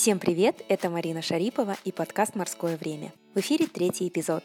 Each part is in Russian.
Всем привет, это Марина Шарипова и подкаст «Морское время». В эфире третий эпизод.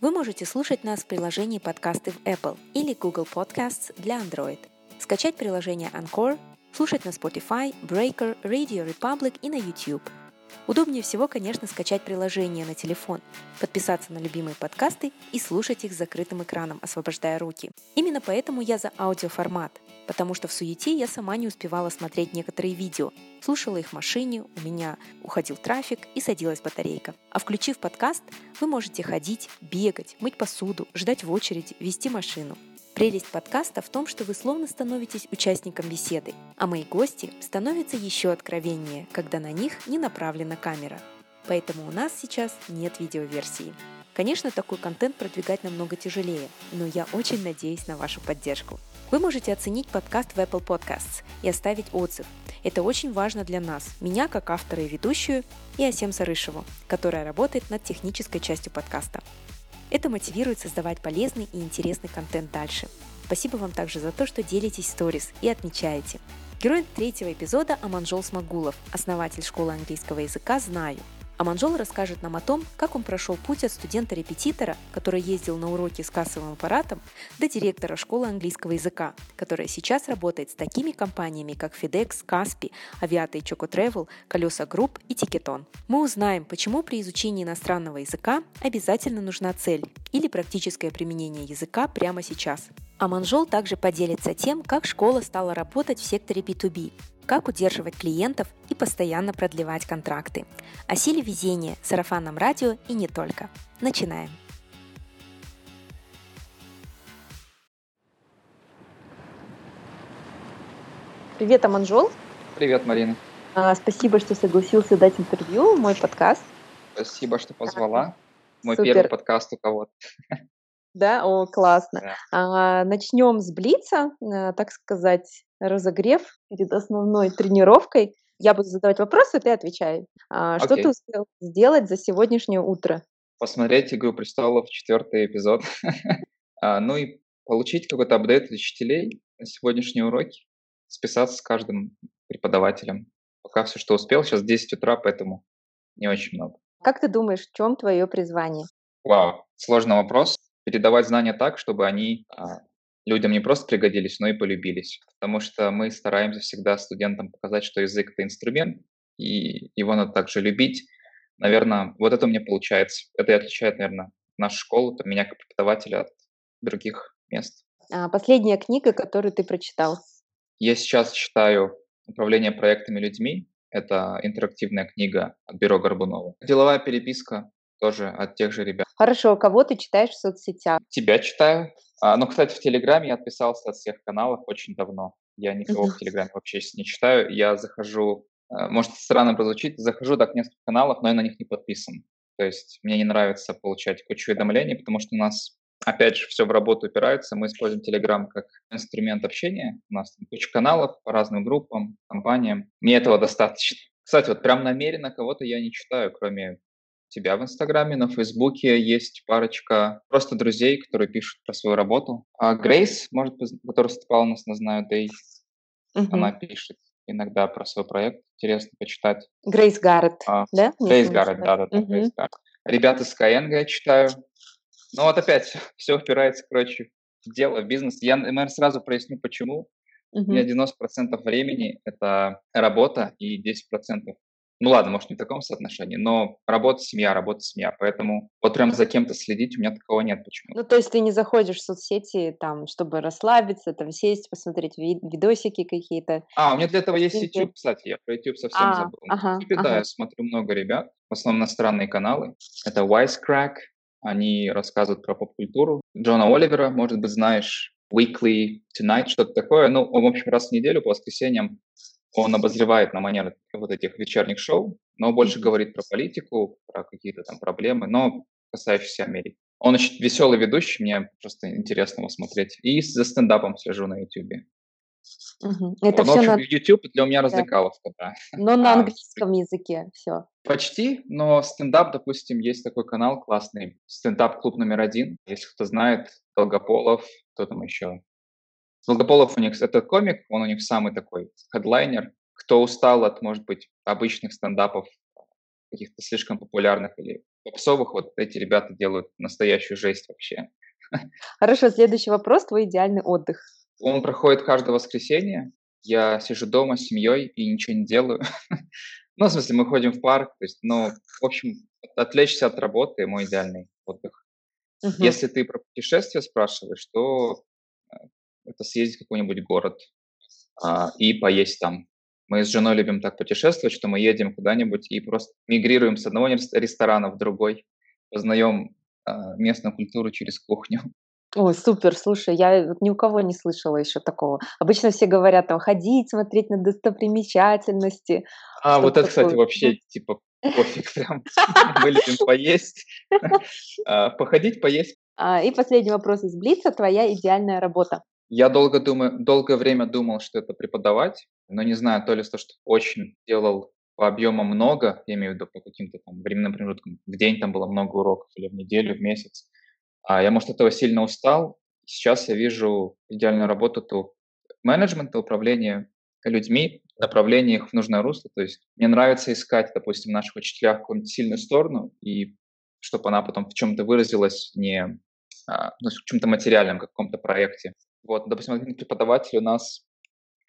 Вы можете слушать нас в приложении подкасты в Apple или Google Podcasts для Android. Скачать приложение Anchor, слушать на Spotify, Breaker, Radio Republic и на YouTube – Удобнее всего, конечно, скачать приложение на телефон, подписаться на любимые подкасты и слушать их с закрытым экраном, освобождая руки. Именно поэтому я за аудиоформат, потому что в суете я сама не успевала смотреть некоторые видео, слушала их в машине, у меня уходил трафик и садилась батарейка. А включив подкаст, вы можете ходить, бегать, мыть посуду, ждать в очереди, вести машину. Прелесть подкаста в том, что вы словно становитесь участником беседы, а мои гости становятся еще откровеннее, когда на них не направлена камера. Поэтому у нас сейчас нет видеоверсии. Конечно, такой контент продвигать намного тяжелее, но я очень надеюсь на вашу поддержку. Вы можете оценить подкаст в Apple Podcasts и оставить отзыв. Это очень важно для нас, меня как автора и ведущую, и Асем Сарышеву, которая работает над технической частью подкаста. Это мотивирует создавать полезный и интересный контент дальше. Спасибо вам также за то, что делитесь сторис и отмечаете. Герой третьего эпизода Аманжол Смогулов, основатель школы английского языка «Знаю». Аманжол расскажет нам о том, как он прошел путь от студента-репетитора, который ездил на уроки с кассовым аппаратом, до директора школы английского языка, которая сейчас работает с такими компаниями, как FedEx, Kaspi, Aviata и Choco Travel, Колёса Group и Ticketon. Мы узнаем, почему при изучении иностранного языка обязательно нужна цель или практическое применение языка прямо сейчас. Аманжол также поделится тем, как школа стала работать в секторе B2B, как удерживать клиентов и постоянно продлевать контракты. О силе везения, сарафанном радио и не только. Начинаем. Привет, Аманжол. Привет, Марина. А, спасибо, что согласился дать интервью мой подкаст. Спасибо, что позвала. Мой Супер. первый подкаст у кого-то. Да, о, классно. Да. А, начнем с Блица, а, так сказать, разогрев перед основной тренировкой. Я буду задавать вопросы, ты отвечай. А, что ты успел сделать за сегодняшнее утро? Посмотреть «Игру престолов», четвертый эпизод. а, ну и получить какой-то апдейт от учителей на сегодняшние уроки, списаться с каждым преподавателем. Пока все, что успел. Сейчас 10 утра, поэтому не очень много. Как ты думаешь, в чем твое призвание? Вау, сложный вопрос передавать знания так, чтобы они а, людям не просто пригодились, но и полюбились. Потому что мы стараемся всегда студентам показать, что язык — это инструмент, и его надо также любить. Наверное, вот это у меня получается. Это и отличает, наверное, нашу школу, меня как преподавателя от других мест. А последняя книга, которую ты прочитал? Я сейчас читаю «Управление проектами людьми». Это интерактивная книга от Бюро Горбунова. Деловая переписка тоже от тех же ребят. Хорошо, кого ты читаешь в соцсетях? Тебя читаю. А, ну, кстати, в Телеграме я отписался от всех каналов очень давно. Я никого в Телеграме вообще не читаю. Я захожу, э, может, странно прозвучит, захожу так в несколько каналов, но я на них не подписан. То есть мне не нравится получать кучу уведомлений, потому что у нас, опять же, все в работу упирается. Мы используем Telegram как инструмент общения. У нас там куча каналов по разным группам, компаниям. Мне этого достаточно. Кстати, вот прям намеренно кого-то я не читаю, кроме тебя в Инстаграме, на Фейсбуке есть парочка просто друзей, которые пишут про свою работу. А Грейс, может которая выступала у нас на Знаю Дэй, uh-huh. она пишет иногда про свой проект. Интересно почитать. Грейс Гаррет, а, да? Грейс Гаррет, да-да-да, uh-huh. Грейс Гаррет. Ребята с Skyeng я читаю. Ну вот опять, все упирается, короче, в дело, в бизнес. Я, наверное, сразу проясню, почему. Uh-huh. У меня 90% времени — это работа, и 10% ну ладно, может, не в таком соотношении, но работа, семья, работа, семья. Поэтому вот прям за кем-то следить у меня такого нет почему. Ну, то есть ты не заходишь в соцсети, там, чтобы расслабиться, там, сесть, посмотреть вид- видосики какие-то? А, у меня для этого есть YouTube, кстати, я про YouTube совсем а, забыл. Ага, YouTube, ага. да, я смотрю много ребят, в основном иностранные каналы. Это Wisecrack, они рассказывают про поп-культуру. Джона Оливера, может быть, знаешь, Weekly Tonight, что-то такое. Ну, в общем, раз в неделю по воскресеньям он обозревает на манер вот этих вечерних шоу, но больше говорит про политику, про какие-то там проблемы, но касающиеся Америки. Он очень веселый ведущий, мне просто интересно его смотреть. И за стендапом слежу на YouTube. Угу. Это ну, все на... YouTube для меня развлекаловка, да. Но на а, английском языке все. Почти, но стендап, допустим, есть такой канал классный, стендап-клуб номер один. Если кто знает, Долгополов, кто там еще, Долгополов у них, это комик, он у них самый такой хедлайнер. кто устал от, может быть, обычных стендапов, каких-то слишком популярных или попсовых, вот эти ребята делают настоящую жесть вообще. Хорошо, следующий вопрос, твой идеальный отдых. Он проходит каждое воскресенье. Я сижу дома с семьей и ничего не делаю. ну, в смысле, мы ходим в парк. То есть, ну, в общем, отвлечься от работы – мой идеальный отдых. Угу. Если ты про путешествия спрашиваешь, то это съездить в какой-нибудь город а, и поесть там. Мы с женой любим так путешествовать, что мы едем куда-нибудь и просто мигрируем с одного ресторана в другой, познаем а, местную культуру через кухню. Ой, супер, слушай, я вот ни у кого не слышала еще такого. Обычно все говорят там ходить, смотреть на достопримечательности. А, вот это, кстати, вообще типа пофиг прям. Мы любим поесть. А, походить, поесть. А, и последний вопрос из Блица. Твоя идеальная работа? Я долго думаю, долгое время думал, что это преподавать, но не знаю, то ли то, что очень делал по объемам много, я имею в виду по каким-то там временным промежуткам, в день там было много уроков или в неделю, в месяц. А я, может, этого сильно устал. Сейчас я вижу идеальную работу то менеджмента, управления людьми, направление их в нужное русло. То есть мне нравится искать, допустим, наших учителях какую-нибудь сильную сторону, и чтобы она потом в чем-то выразилась не а, ну, в чем-то материальном, каком-то проекте. Вот, допустим, один преподаватель у нас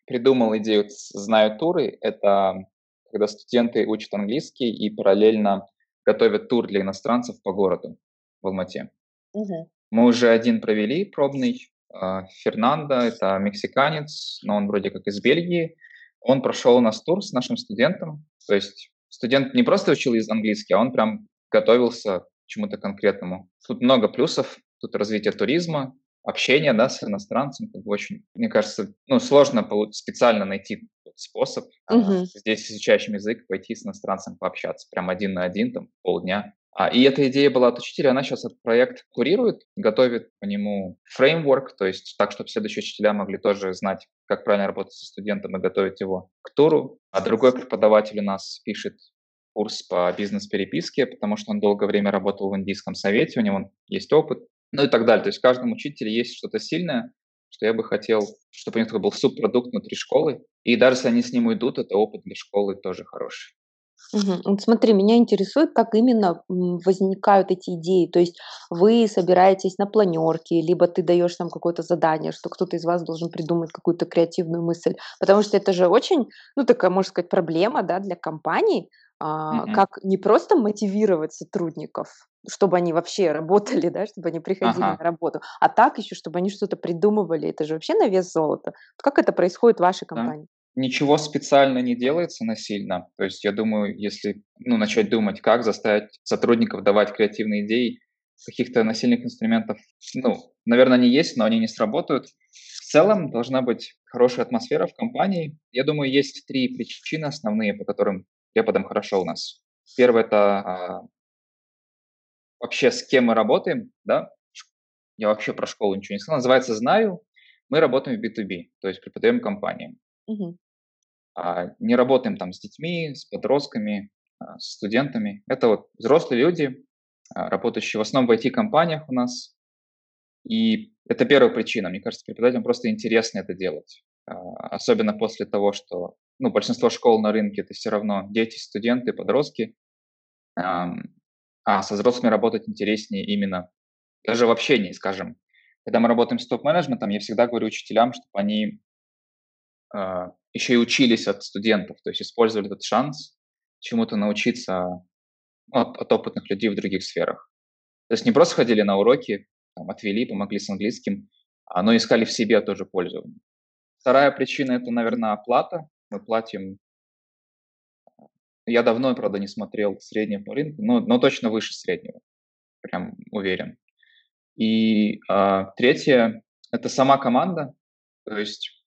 придумал идею «Знаю туры». Это когда студенты учат английский и параллельно готовят тур для иностранцев по городу в Алмате. Угу. Мы уже один провели пробный. А, Фернандо, это мексиканец, но он вроде как из Бельгии. Он прошел у нас тур с нашим студентом. То есть студент не просто учил из английский, а он прям готовился к чему-то конкретному. Тут много плюсов. Тут развитие туризма, общение да, с иностранцем. Как бы очень, мне кажется, ну, сложно специально найти способ uh-huh. здесь изучающим язык пойти с иностранцем пообщаться. Прям один на один, там, полдня. А, и эта идея была от учителя, она сейчас этот проект курирует, готовит по нему фреймворк, то есть так, чтобы следующие учителя могли тоже знать, как правильно работать со студентом и готовить его к туру. А другой преподаватель у нас пишет курс по бизнес-переписке, потому что он долгое время работал в индийском совете, у него есть опыт, ну и так далее. То есть в каждом учителе есть что-то сильное, что я бы хотел, чтобы у них был субпродукт внутри школы. И даже если они с ним уйдут, это опыт для школы тоже хороший. Угу. Вот смотри, меня интересует, как именно возникают эти идеи. То есть вы собираетесь на планерке, либо ты даешь там какое-то задание, что кто-то из вас должен придумать какую-то креативную мысль. Потому что это же очень, ну такая, можно сказать, проблема да, для компаний, а, угу. как не просто мотивировать сотрудников, чтобы они вообще работали, да, чтобы они приходили ага. на работу, а так еще, чтобы они что-то придумывали. Это же вообще на вес золота. Как это происходит в вашей компании? Да ничего специально не делается насильно. То есть я думаю, если ну, начать думать, как заставить сотрудников давать креативные идеи, каких-то насильных инструментов, ну, наверное, они есть, но они не сработают. В целом должна быть хорошая атмосфера в компании. Я думаю, есть три причины основные, по которым преподам хорошо у нас. Первое – это а, вообще с кем мы работаем, да, я вообще про школу ничего не сказал, называется «Знаю», мы работаем в B2B, то есть преподаем компаниям. Угу. А, не работаем там с детьми, с подростками, а, с студентами. Это вот взрослые люди, а, работающие в основном в IT-компаниях у нас. И это первая причина. Мне кажется, преподавателям просто интересно это делать. Особенно после того, что ну, большинство школ на рынке это все равно дети, студенты, подростки. А со взрослыми работать интереснее именно даже в общении, скажем. Когда мы работаем с топ-менеджментом, я всегда говорю учителям, чтобы они еще и учились от студентов, то есть использовали этот шанс чему-то научиться от, от опытных людей в других сферах. То есть не просто ходили на уроки, там, отвели, помогли с английским, а, но искали в себе тоже пользу. Вторая причина – это, наверное, оплата. Мы платим я давно, правда, не смотрел среднего по рынку, но, но точно выше среднего, прям уверен. И а, третье – это сама команда, то есть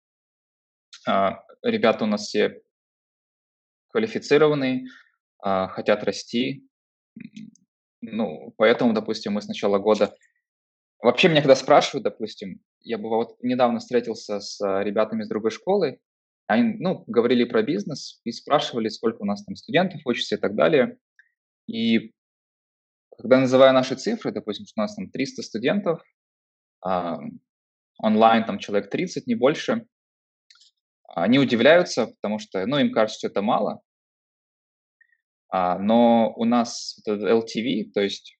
а, ребята у нас все квалифицированные, а, хотят расти. Ну, поэтому, допустим, мы с начала года... Вообще меня когда спрашивают, допустим, я бы вот недавно встретился с ребятами из другой школы, они, ну, говорили про бизнес и спрашивали, сколько у нас там студентов учатся и так далее. И когда называю наши цифры, допустим, что у нас там 300 студентов, а, онлайн там человек 30, не больше, Они удивляются, потому что, ну, им кажется, что это мало. А, но у нас LTV, то есть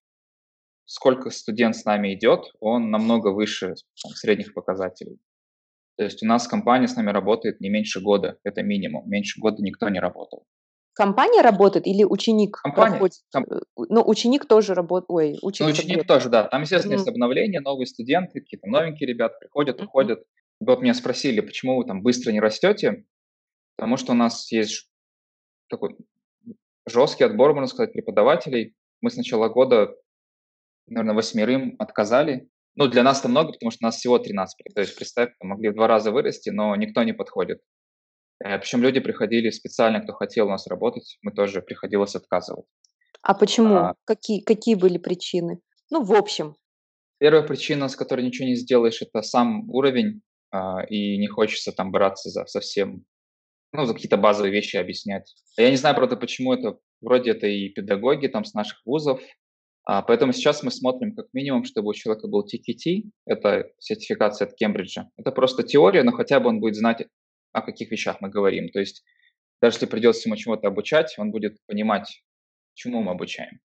сколько студент с нами идет, он намного выше там, средних показателей. То есть у нас компания с нами работает не меньше года, это минимум. Меньше года никто не работал. Компания работает или ученик Компания, проходит? Ком... Ну, ученик тоже работает. Ой, ученик. Ну, ученик тоже, да. Там, естественно, mm-hmm. есть обновления, новые студенты, какие-то новенькие ребята приходят, уходят. Вот меня спросили, почему вы там быстро не растете? Потому что у нас есть такой жесткий отбор, можно сказать, преподавателей. Мы с начала года, наверное, восьмерым отказали. Ну, для нас это много, потому что нас всего 13. То есть, представь, могли в два раза вырасти, но никто не подходит. Э, Причем люди приходили специально, кто хотел у нас работать, мы тоже приходилось отказывать. А почему? А, какие, какие были причины? Ну, в общем. Первая причина, с которой ничего не сделаешь, это сам уровень, а, и не хочется там браться за совсем, ну, за какие-то базовые вещи объяснять. Я не знаю, правда, почему это, вроде это и педагоги там с наших вузов, поэтому сейчас мы смотрим как минимум, чтобы у человека был TKT, это сертификация от Кембриджа. Это просто теория, но хотя бы он будет знать о каких вещах мы говорим. То есть даже если придется ему чему-то обучать, он будет понимать, чему мы обучаем.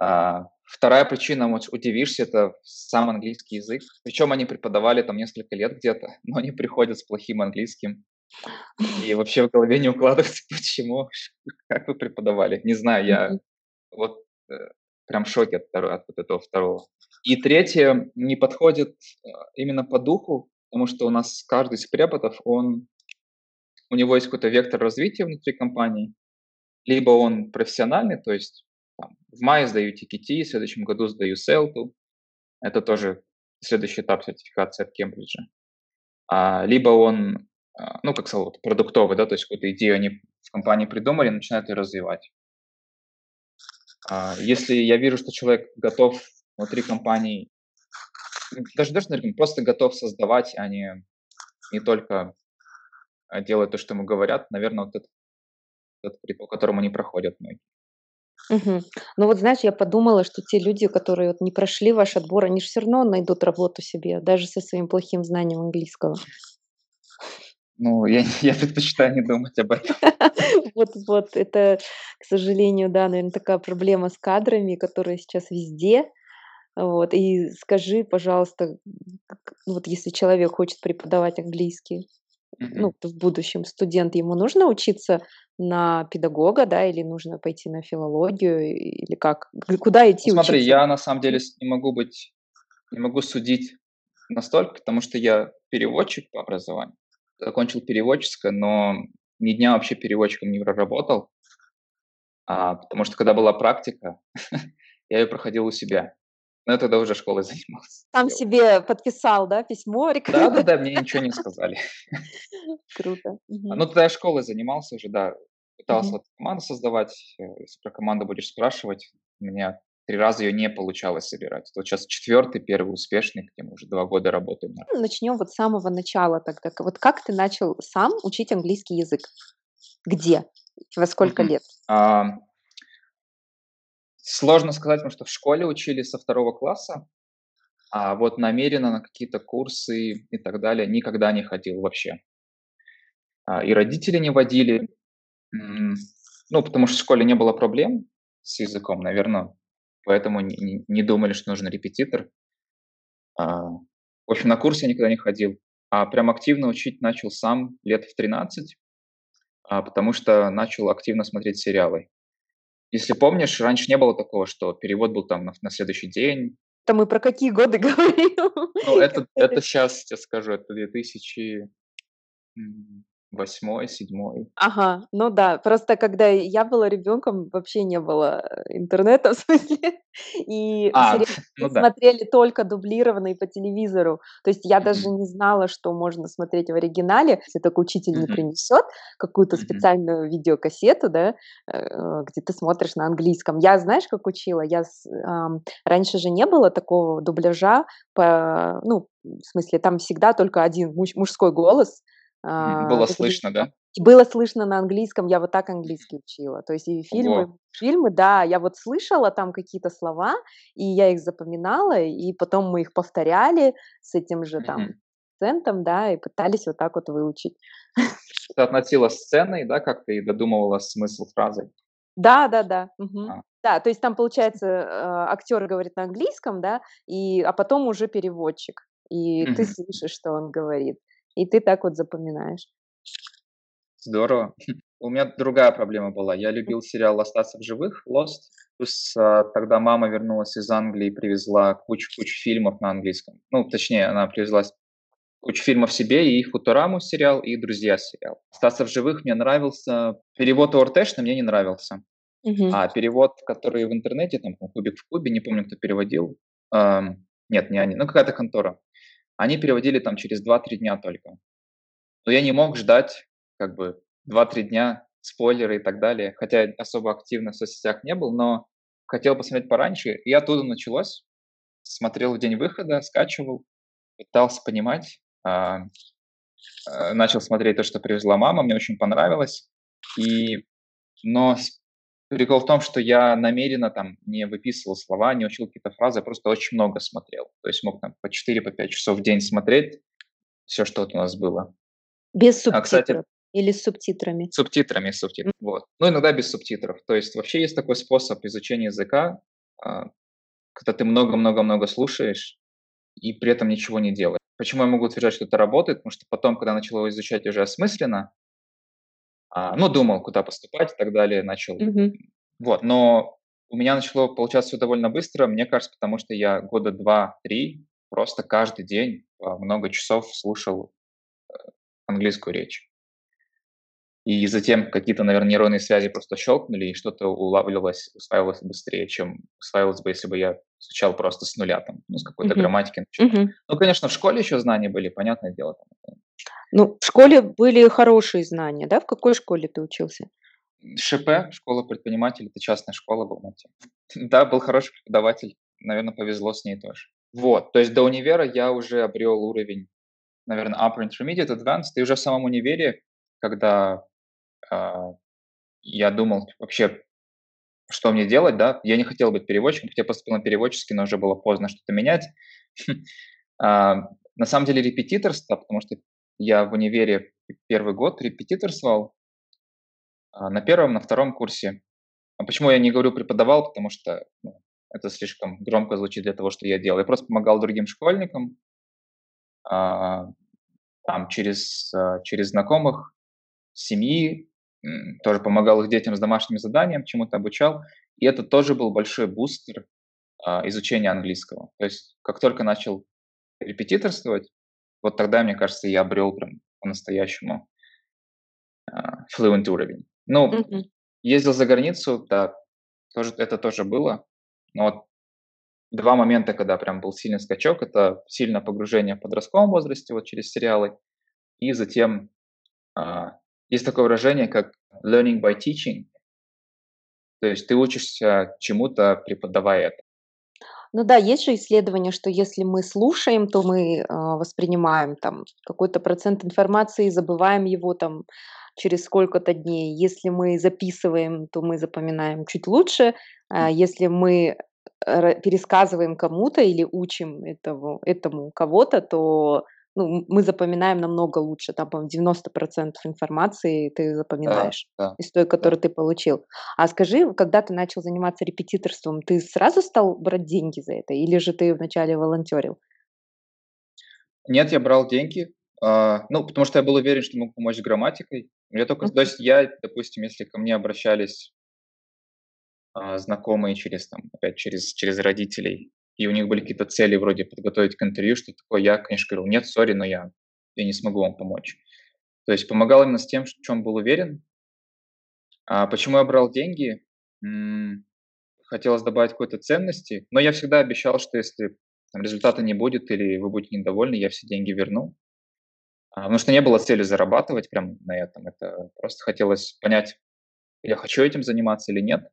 А, вторая причина, вот удивишься, это сам английский язык. Причем они преподавали там несколько лет где-то, но они приходят с плохим английским. И вообще в голове не укладывается, почему, как вы преподавали. Не знаю, я вот э, прям в шоке от, от вот этого второго. И третье, не подходит э, именно по духу потому что у нас каждый из преподов, он, у него есть какой-то вектор развития внутри компании, либо он профессиональный, то есть там, в мае сдаю TKT, в следующем году сдаю SELTU, это тоже следующий этап сертификации от Кембриджа. А, либо он, а, ну, как сказал, продуктовый, да, то есть какую-то идею они в компании придумали, начинают ее развивать. А, если я вижу, что человек готов внутри компании даже, даже наверное, просто готов создавать, а не, не только а, делать то, что ему говорят, наверное, вот этот, этот по которому не проходят многие. Угу. Ну вот знаешь, я подумала, что те люди, которые вот не прошли ваш отбор, они же все равно найдут работу себе, даже со своим плохим знанием английского. Ну, я, я предпочитаю не думать об этом. Вот, вот, это, к сожалению, да, наверное, такая проблема с кадрами, которая сейчас везде. Вот, и скажи, пожалуйста, вот если человек хочет преподавать английский, mm-hmm. ну, в будущем студент, ему нужно учиться на педагога, да, или нужно пойти на филологию, или как? Куда идти ну, Смотри, учиться? я на самом деле не могу быть, не могу судить настолько, потому что я переводчик по образованию. Закончил переводческое, но ни дня вообще переводчиком не проработал, а, потому что когда была практика, я ее проходил у себя. Но я тогда уже школой занимался. Сам себе подписал, да, письмо? Да, да, да, мне ничего не сказали. Круто. Ну, тогда я школой занимался уже, да. Пытался команду создавать. Э, если про команду будешь спрашивать, у меня три раза ее не получалось собирать. Вот сейчас четвертый, первый успешный, где мы уже два года работаем. Ну, начнем вот с самого начала тогда. Вот как ты начал сам учить английский язык? Где? Во сколько лет? Сложно сказать, потому что в школе учили со второго класса, а вот намеренно на какие-то курсы и так далее никогда не ходил вообще. А, и родители не водили, ну, потому что в школе не было проблем с языком, наверное, поэтому не, не думали, что нужен репетитор. А, в общем, на курсы я никогда не ходил, а прям активно учить начал сам лет в 13, а, потому что начал активно смотреть сериалы. Если помнишь, раньше не было такого, что перевод был там на, на следующий день. Это мы про какие годы говорим? Ну, это, это сейчас, я скажу, это 2000 восьмой, седьмой. Ага, ну да, просто когда я была ребенком, вообще не было э, интернета, в смысле, и а, ну смотрели да. только дублированные по телевизору. То есть я mm-hmm. даже не знала, что можно смотреть в оригинале, если только учитель mm-hmm. не принесет какую-то mm-hmm. специальную видеокассету, да, э, где ты смотришь на английском. Я, знаешь, как учила? Я эм, раньше же не было такого дубляжа по, ну, в смысле, там всегда только один муж, мужской голос, а, было слышно, да? Было слышно на английском, я вот так английский учила. То есть и фильмы, Ого. фильмы, да, я вот слышала там какие-то слова, и я их запоминала, и потом мы их повторяли с этим же там акцентом, да, и пытались вот так вот выучить. Ты относила сценой, да, как ты додумывала смысл фразы? Да, да, да. Угу. А. Да, то есть там, получается, э, актер говорит на английском, да, и, а потом уже переводчик. И mm-hmm. ты слышишь, что он говорит. И ты так вот запоминаешь. Здорово. У меня другая проблема была. Я любил сериал «Остаться в живых», Lost. Плюс а, тогда мама вернулась из Англии и привезла кучу-кучу фильмов на английском. Ну, точнее, она привезла кучу фильмов себе, и «Футураму» сериал, и «Друзья» сериал. «Остаться в живых» мне нравился. Перевод ОРТшный мне не нравился. Uh-huh. А перевод, который в интернете, там, «Кубик в кубе», не помню, кто переводил. Эм, нет, не они, ну какая-то контора. Они переводили там через 2-3 дня только. Но я не мог ждать как бы 2-3 дня, спойлеры и так далее. Хотя особо активно в соцсетях не был, но хотел посмотреть пораньше. И оттуда началось. Смотрел в день выхода, скачивал, пытался понимать. А, а, начал смотреть то, что привезла мама, мне очень понравилось. И, но прикол в том, что я намеренно там не выписывал слова, не учил какие-то фразы, я просто очень много смотрел. То есть мог там по 4-5 по часов в день смотреть все, что вот у нас было. Без субтитров? А, кстати, или с субтитрами? Субтитрами, субтитрами, mm-hmm. вот. Ну, иногда без субтитров. То есть вообще есть такой способ изучения языка, а, когда ты много-много-много слушаешь и при этом ничего не делаешь. Почему я могу утверждать, что это работает? Потому что потом, когда начал его изучать уже осмысленно, а, ну, думал, куда поступать и так далее, начал. Mm-hmm. Вот, но у меня начало получаться все довольно быстро, мне кажется, потому что я года два-три просто каждый день много часов слушал э, английскую речь и затем какие-то, наверное, нейронные связи просто щелкнули, и что-то улавливалось, усваивалось быстрее, чем усваивалось бы, если бы я изучал просто с нуля, там, ну, с какой-то uh-huh. грамматики. Uh-huh. Ну, конечно, в школе еще знания были, понятное дело. Там. Ну, в школе были хорошие знания, да? В какой школе ты учился? ШП, школа предпринимателей, это частная школа была. Да, был хороший преподаватель, наверное, повезло с ней тоже. Вот, то есть до универа я уже обрел уровень, наверное, upper intermediate, advanced, и уже в самом универе, когда а, я думал вообще, что мне делать, да, я не хотел быть переводчиком, хотя поступил на переводческий, но уже было поздно что-то менять. А, на самом деле репетиторство, потому что я в универе первый год репетиторствовал а, на первом, на втором курсе. А почему я не говорю преподавал, потому что ну, это слишком громко звучит для того, что я делал. Я просто помогал другим школьникам, там через, через знакомых, семьи, тоже помогал их детям с домашним заданием, чему-то обучал. И это тоже был большой бустер а, изучения английского. То есть как только начал репетиторствовать, вот тогда, мне кажется, я обрел прям по-настоящему а, fluent уровень. Ну, mm-hmm. ездил за границу, да, тоже, это тоже было. Но вот два момента, когда прям был сильный скачок, это сильное погружение в подростковом возрасте, вот через сериалы, и затем а, есть такое выражение, как learning by teaching. То есть ты учишься чему-то, преподавая это. Ну да, есть же исследование, что если мы слушаем, то мы э, воспринимаем там какой-то процент информации, и забываем его там через сколько-то дней. Если мы записываем, то мы запоминаем чуть лучше. А если мы пересказываем кому-то или учим этого, этому кого-то, то ну, мы запоминаем намного лучше, там, по 90% информации ты запоминаешь да, да, из той, которую да. ты получил. А скажи, когда ты начал заниматься репетиторством, ты сразу стал брать деньги за это, или же ты вначале волонтерил? Нет, я брал деньги, Uh, ну, потому что я был уверен, что могу помочь с грамматикой. Я только, uh-huh. то есть я, допустим, если ко мне обращались uh, знакомые через, там, опять через, через родителей, и у них были какие-то цели вроде подготовить к интервью, что такое, я, конечно, говорил, нет, сори, но я, я не смогу вам помочь. То есть помогал именно с тем, в чем был уверен. А почему я брал деньги? Хотелось добавить какой-то ценности, но я всегда обещал, что если там, результата не будет или вы будете недовольны, я все деньги верну. А, потому что не было цели зарабатывать прямо на этом. Это просто хотелось понять, я хочу этим заниматься или нет.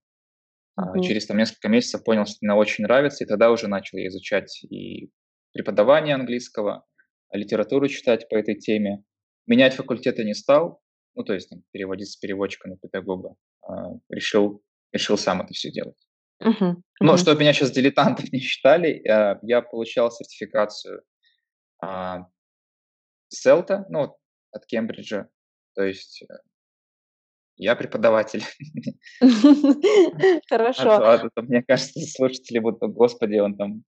Mm-hmm. Через там, несколько месяцев понял, что мне очень нравится, и тогда уже начал я изучать и преподавание английского, литературу читать по этой теме. Менять факультеты не стал, ну, то есть там, переводить с переводчика на педагога. А, решил, решил сам это все делать. Uh-huh. Uh-huh. Ну, чтобы меня сейчас дилетантов не считали, а, я получал сертификацию Селта, ну, от Кембриджа. То есть э, я преподаватель. Хорошо. А то, мне кажется, слушатели будут, господи, он там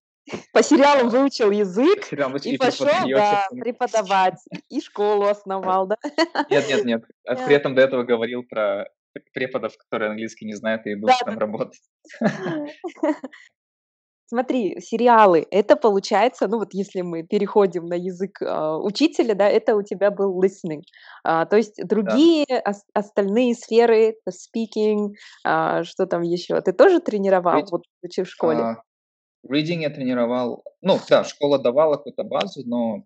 по сериалам выучил язык сериал и и пошел, да, преподавать. И школу основал, да? Нет, нет, нет. А Да. При этом до этого говорил про преподов, которые английский не знают и идут Да, там да. работать. Смотри, сериалы- это получается, ну вот если мы переходим на язык, а, учителя, да, это у тебя был listening. А, то есть другие ос остальные сферы, speaking, а, что там еще, ты тоже тренировал, Ведь, вот в школе? а, Reading я тренировал, ну да, школа давала какую-то базу, но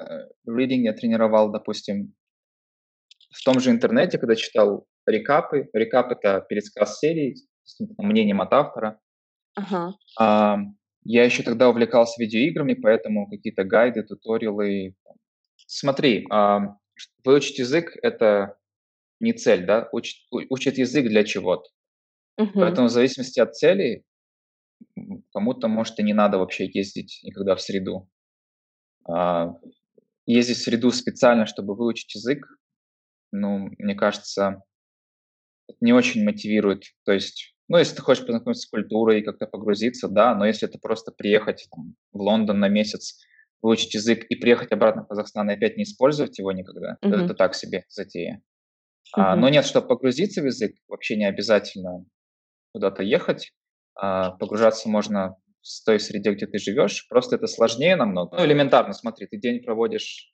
э, reading я тренировал, допустим, в том же интернете, когда читал рекапы. Рекап– это пересказ серии с мнением от автора. Ага. А, я еще тогда увлекался видеоиграми, поэтому какие-то гайды, туториалы. Смотри, а, выучить язык– это не цель, да? Учит, учит язык для чего-то. Мгм. Поэтому в зависимости от цели кому-то, может, и не надо вообще ездить никогда в среду. А, ездить в среду специально, чтобы выучить язык, ну, мне кажется, это не очень мотивирует. То есть, ну, если ты хочешь познакомиться с культурой и как-то погрузиться, да, но если это просто приехать там, в Лондон на месяц, выучить язык и приехать обратно в Казахстан и опять не использовать его никогда, то Мгм. это так себе затея. А, Мгм. но нет, чтобы погрузиться в язык, вообще не обязательно куда-то ехать. А, погружаться можно в той среде, где ты живешь. Просто это сложнее намного. Ну, элементарно, смотри, ты день проводишь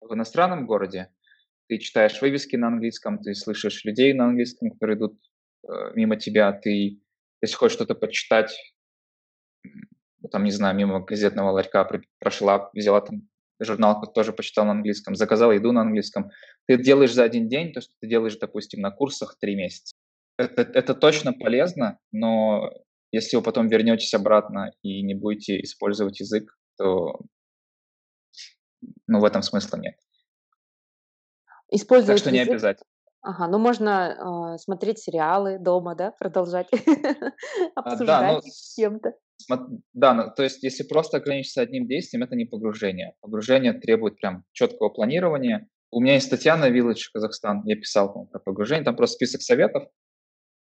в иностранном городе, ты читаешь вывески на английском, ты слышишь людей на английском, которые идут мимо тебя, ты, если хочешь что-то почитать, ну, там, не знаю, мимо газетного ларька прошла, взяла там журнал, тоже почитал на английском, заказала еду на английском. Ты делаешь за один день то, что ты делаешь, допустим, на курсах три месяца. Это, это точно полезно, но если вы потом вернетесь обратно и не будете использовать язык, то ну, в этом смысла нет. Так Использовать что не язык обязательно. Ага, ну можно, а, смотреть сериалы дома, да, продолжать А, да, ну, обсуждать с кем-то. да, ну, то есть если просто ограничиться одним действием, это не погружение. Погружение требует прям четкого планирования. У меня есть статья на Village Казахстан, я писал про погружение, там просто список советов,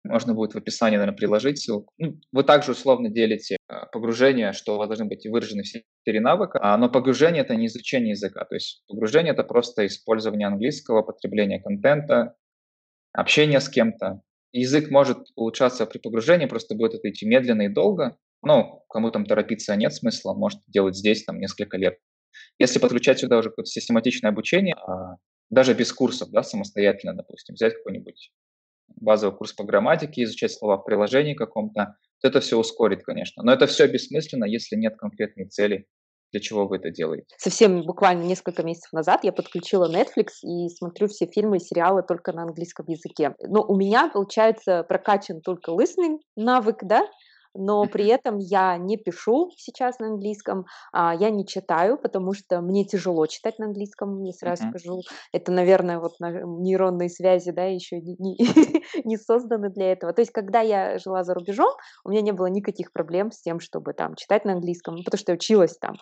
можно будет в описании, наверное, приложить ссылку. Ну, вы также условно делите а, погружение, что у вас должны быть выражены все четыре навыка, но погружение – это не изучение языка, то есть погружение – это просто использование английского, потребление контента, общение с кем-то. Язык может улучшаться при погружении, просто будет это идти медленно и долго. Ну, кому там торопиться нет смысла, может делать здесь там несколько лет. Если подключать сюда уже какое-то систематичное обучение, а, даже без курсов, да, самостоятельно, допустим, взять какой-нибудь базовый курс по грамматике, изучать слова в приложении каком-то, то это все ускорит, конечно. Но это все бессмысленно, если нет конкретной цели, для чего вы это делаете. Совсем буквально несколько месяцев назад я подключила Netflix и смотрю все фильмы и сериалы только на английском языке. Но у меня, получается, прокачан только listening навык, да, но при этом я не пишу сейчас на английском, а, я не читаю, потому что мне тяжело читать на английском, не сразу Мгм. скажу. Это, наверное, вот на- нейронные связи, да, еще не, не- не созданы для этого. То есть, когда я жила за рубежом, у меня не было никаких проблем с тем, чтобы там читать на английском, потому что я училась там.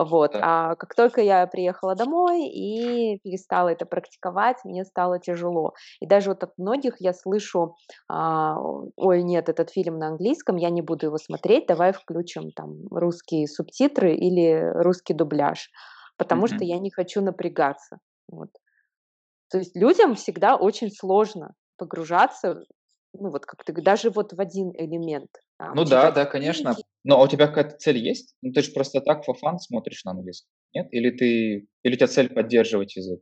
Вот. Да. А как только я приехала домой и перестала это практиковать, мне стало тяжело. И даже вот от многих я слышу, а, ой, нет, этот фильм на английском, я не буду его смотреть, давай включим там русские субтитры или русский дубляж, потому что Мгм. я не хочу напрягаться. Вот. То есть людям всегда очень сложно погружаться, ну вот как ты, г- даже вот в один элемент. там, Ну да, да, конечно. Но а у тебя какая-то цель есть? Ну ты же просто так for fun смотришь на английском, нет? Или ты, или у тебя цель поддерживать язык?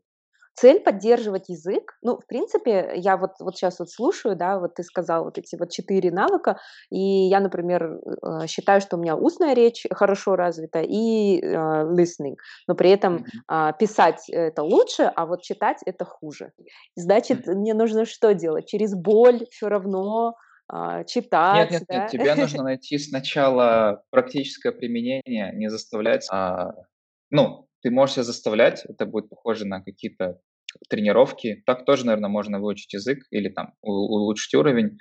Цель поддерживать язык. Ну, в принципе, я вот, вот сейчас вот слушаю, да, вот ты сказал вот эти вот четыре навыка, и я, например, э, считаю, что у меня устная речь хорошо развита и э, listening, но при этом а, писать это лучше, а вот читать это хуже. Значит, мне нужно что делать? Через боль все равно а, Нет, читать, нет, да? нет, тебе нужно найти сначала практическое применение, не заставлять. а, ну, ты можешь себя заставлять, это будет похоже на какие-то тренировки. Так тоже, наверное, можно выучить язык или там улучшить уровень.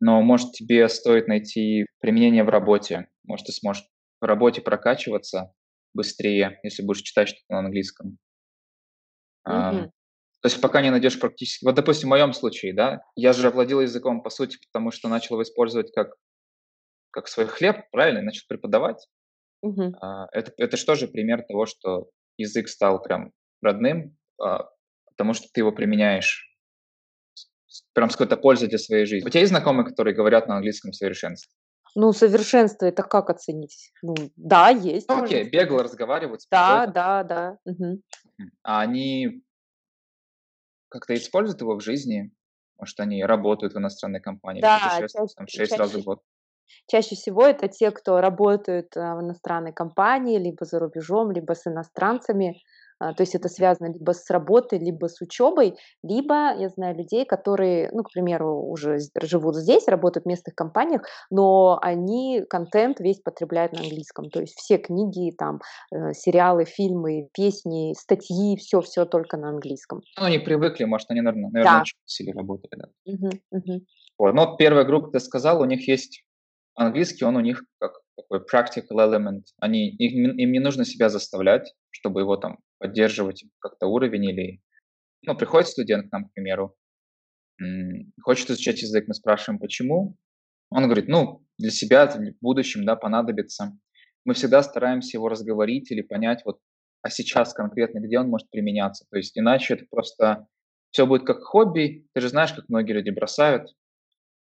Но, может, тебе стоит найти применение в работе. Может, ты сможешь в работе прокачиваться быстрее, если будешь читать что-то на английском. Мгм. То есть пока не найдешь практически Вот, допустим, в моем случае, да, я же овладел языком, по сути, потому что начал его использовать как как свой хлеб, правильно? Начал преподавать. А, это это ж тоже пример того, что язык стал прям родным, а, потому что ты его применяешь прям с какой-то пользой для своей жизни. У тебя есть знакомые, которые говорят на английском совершенстве? Ну, совершенство- это как оценить? Ну да, есть, Ну окей, бегло разговаривают Да, да, да. Мгм. Мгм. А они как-то используют его в жизни? Может, они работают в иностранной компании Да, путешествуют чаще там 6 раз в год? чаще всего это те, кто работают, а, в иностранной компании, либо за рубежом, либо с иностранцами. А, то есть это связано либо с работой, либо с учебой, либо я знаю людей, которые, ну, к примеру, уже живут здесь, работают в местных компаниях, но они контент весь потребляют на английском. То есть все книги, там, э, сериалы, фильмы, песни, статьи, всё только на английском. Ну, они привыкли, может, они, наверно наверно, Да. или работали, да. Мгм, мгм. Вот, вот 1 группа, ты сказал, у них есть английский, он у них как такой practical element. Они не им не нужно себя заставлять, чтобы его там поддерживать как-то уровень или Ну, приходит студент к нам, к примеру, хочет изучать язык, мы спрашиваем: "Почему?" Он говорит: "Ну, для себя, там, в будущем, да, понадобится". Мы всегда стараемся его разговорить или понять, вот, а сейчас конкретно где он может применяться. То есть иначе это просто всё будет как хобби. Ты же знаешь, как многие люди бросают,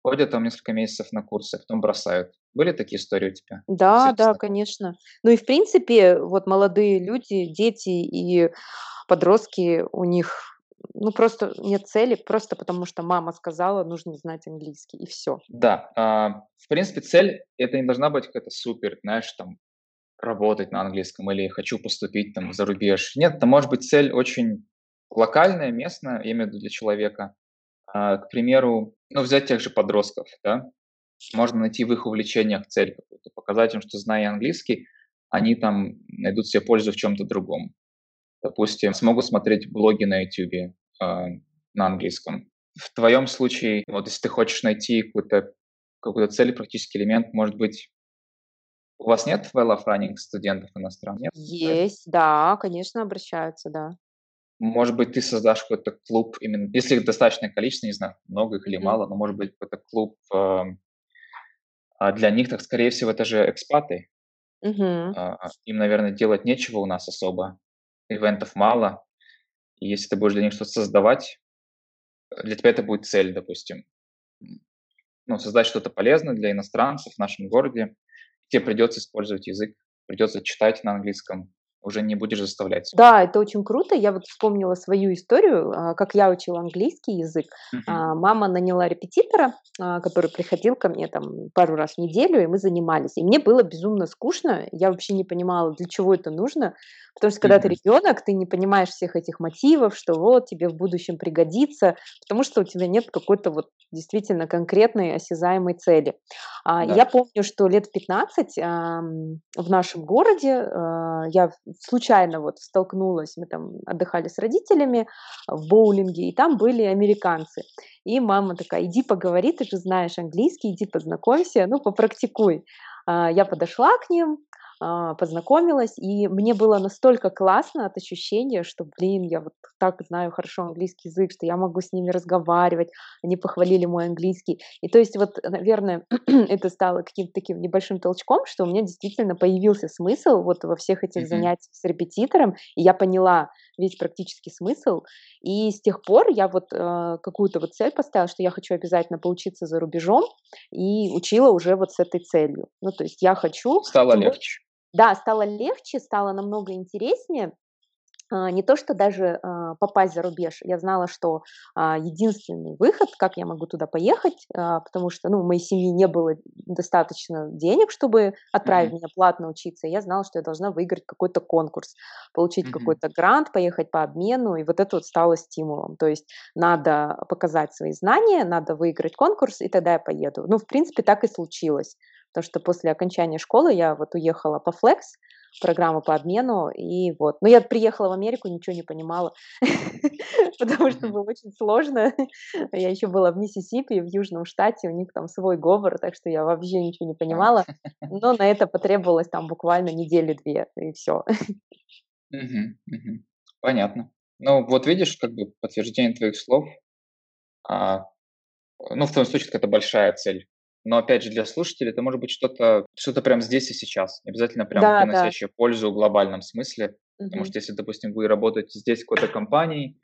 ходят там несколько месяцев на курсы, а потом бросают. Были такие истории у тебя Да, да, конечно. Ну и в принципе, вот молодые люди, дети и подростки, у них, ну, просто нет цели, просто потому что мама сказала, нужно знать английский, и всё. Да, а, в принципе, цель- это не должна быть какая-то супер, знаешь, там, работать на английском или хочу поступить там за рубеж. Нет, это может быть цель очень локальная, местная, я имею в виду для человека. А, к примеру, ну, взять тех же подростков, да. Можно найти в их увлечениях цель какую-то, показать им, что, зная английский, они там найдут се пользу в чём-то другом. Допустим, смогут смотреть блоги на "Ютубе", а, на английском. В твоем случае, вот если ты хочешь найти какую-то какую-то цель, практический элемент, может быть У вас нет Well of Running студентов иностранных? Нет? Есть, да, конечно, обращаются, да. Может быть, ты создашь какой-то клуб именно если их достаточное количество, не знаю, много их или мало, но, может быть, какой-то клуб, а для них, так, скорее всего, это же экспаты. А, им, наверно, делать нечего у нас особо, ивентов мало. И если ты будешь для них что-то создавать, э, для тебя это будет цель, допустим. Ну, создать что-то полезное для иностранцев в нашем городе. Те придется использовать язык, придется читать на английском, уже не будешь заставлять. Да, это очень круто. Я вот вспомнила свою историю, а, как я учила английский язык. А, мама наняла репетитора, а, который приходил ко мне там пару раз в неделю, и мы занимались. И мне было безумно скучно. Я вообще не понимала, для чего это нужно. Потому что когда ты Мгм. ребенок, ты не понимаешь всех этих мотивов, что вот тебе в будущем пригодится, потому что у тебя нет какой-то вот действительно конкретной осязаемой цели. А, и я Да. помню, что лет в 15, ам, в нашем городе, я случайно вот столкнулась, мы там отдыхали с родителями в боулинге, и там были американцы. И мама такая: "Иди поговори, ты же знаешь английский, иди познакомься, ну, попрактикуй". А, я подошла к ним, познакомилась, и мне было настолько классно от ощущения, что, блин, я вот так знаю хорошо английский язык, что я могу с ними разговаривать. Они похвалили мой английский. И то есть вот, наверное, это стало каким-то таким небольшим толчком, что у меня действительно появился смысл вот во всех этих Мгм. занятиях с репетитором, и я поняла весь практический смысл. И с тех пор я вот, а, какую-то вот цель поставила, что я хочу обязательно поучиться за рубежом, и учила уже вот с этой целью. Ну, то есть я хочу, Стало легче. Да, стало легче, стало намного интереснее. А, не то, что даже, а, попасть за рубеж. Я знала, что, а, единственный выход, как я могу туда поехать, потому что, ну, у моей семьи не было достаточно денег, чтобы отправить Мгм. меня платно учиться. Я знала, что я должна выиграть какой-то конкурс, получить Мгм. какой-то грант, поехать по обмену, и вот это вот стало стимулом. То есть надо показать свои знания, надо выиграть конкурс, и тогда я поеду. Ну, в принципе, так и случилось. Потому что после окончания школы я вот уехала по Flex, программа по обмену, и вот. Но я приехала в Америку, ничего не понимала, потому что было очень сложно. Я еще была в Миссисипи, в южном штате, у них там свой говор, так что я вообще ничего не понимала. Но на это потребовалось там буквально недели 2, и мгм. Понятно. Ну, вот видишь, как бы подтверждение твоих слов. А, ну, в твоем случае это большая цель. Но опять же, для слушателей это может быть что-то что прям здесь и сейчас. Не обязательно прям Да, да. приносящее пользу в глобальном смысле. Потому Мгм. что если, допустим, вы работаете здесь в какой-то компании,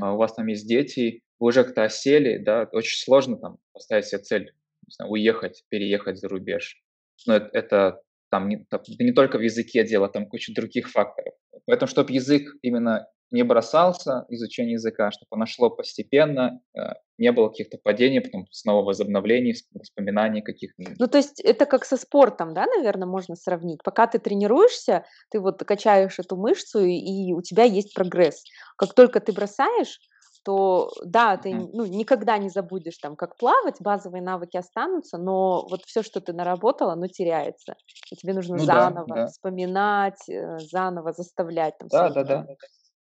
а у вас там есть дети, вы уже как-то осели, да, очень сложно там поставить себе цель, не знаю, уехать, переехать за рубеж. Но это, это там не, там, да не только в языке дело, там куча других факторов. Поэтому, чтобы язык именно не бросался, изучение языка, чтобы оно шло постепенно, э, не было каких-то падений, потом снова возобновлений, воспоминаний каких-то. Ну, то есть это как со спортом, да, наверное, можно сравнить. Пока ты тренируешься, ты вот качаешь эту мышцу, и, и у тебя есть прогресс. Как только ты бросаешь, то да, ты ну, никогда не забудешь там, как плавать, базовые навыки останутся, но вот все, что ты наработал, оно теряется. И тебе нужно Ну да, заново да, вспоминать, э, заново заставлять там да, да, там да.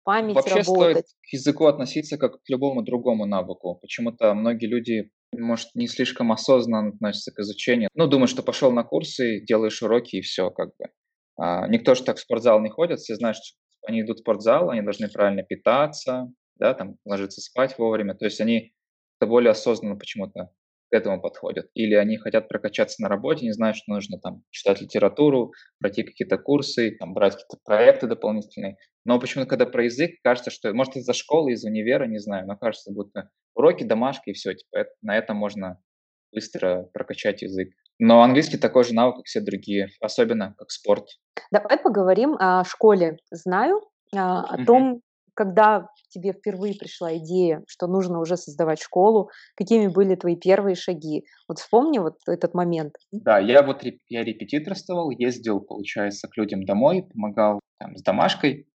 Память Вообще стоит работать. к языку относиться как к любому другому навыку. Почему-то многие люди, может, не слишком осознанно относятся к изучению. Ну, думают, что пошел на курсы, делаешь уроки и все, как бы. А, никто же так в спортзал не ходит, все знают, что они идут в спортзал, они должны правильно питаться, да, там, ложиться спать вовремя. То есть они это более осознанно почему-то к этому подходят. Или они хотят прокачаться на работе, не знают, что нужно там читать литературу, пройти какие-то курсы, там, брать какие-то проекты дополнительные. Но почему-то, когда про язык, кажется, что, может, из-за школы, из универа, не знаю, но кажется, будто уроки, домашки и все, типа, это- на этом можно быстро прокачать язык. Но английский такой же навык, как все другие, особенно как спорт. Давай поговорим о школе. Знаю, а, о том, когда тебе впервые пришла идея, что нужно уже создавать школу, какими были твои первые шаги. Вот вспомни вот этот момент. Да, я вот я репетиторствовал, ездил, получается, к людям домой, помогал там, с домашкой,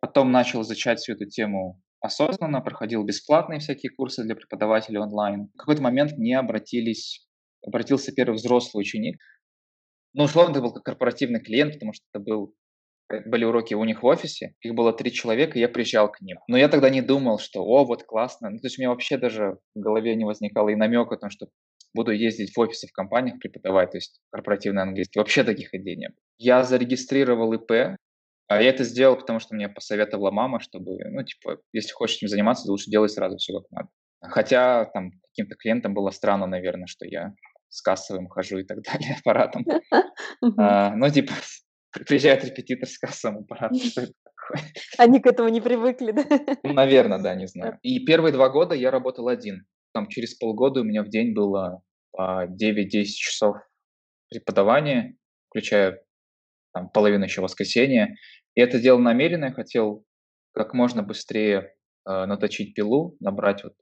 потом начал изучать всю эту тему осознанно, проходил бесплатные всякие курсы для преподавателей онлайн. В какой-то момент мне обратились, обратился первый взрослый ученик. Ну, условно, это был как корпоративный клиент, потому что это был были уроки у них в офисе, их было три человека, и я приезжал к ним. Но я тогда не думал, что, о, вот классно. Ну, то есть у меня вообще даже в голове не возникало и намека о том, что буду ездить в офисы в компаниях преподавать, то есть корпоративный английский. Вообще таких идей не было. Я зарегистрировал ИП, а я это сделал, потому что мне посоветовала мама, чтобы, ну, типа, если хочешь этим заниматься, то лучше делай сразу все как надо. Хотя там каким-то клиентам было странно, наверное, что я с кассовым хожу и так далее, аппаратом. А, ну, типа, приезжает репетитор с кассовым аппаратом, что это такое? Они к этому не привыкли, да? Ну, наверное, да, не знаю. И первые два года я работал один. Там через полгода у меня в день было по 9-10 часов преподавания, включая там, половину еще воскресенья. И это делал намеренно, я хотел как можно быстрее э, наточить пилу, набрать вот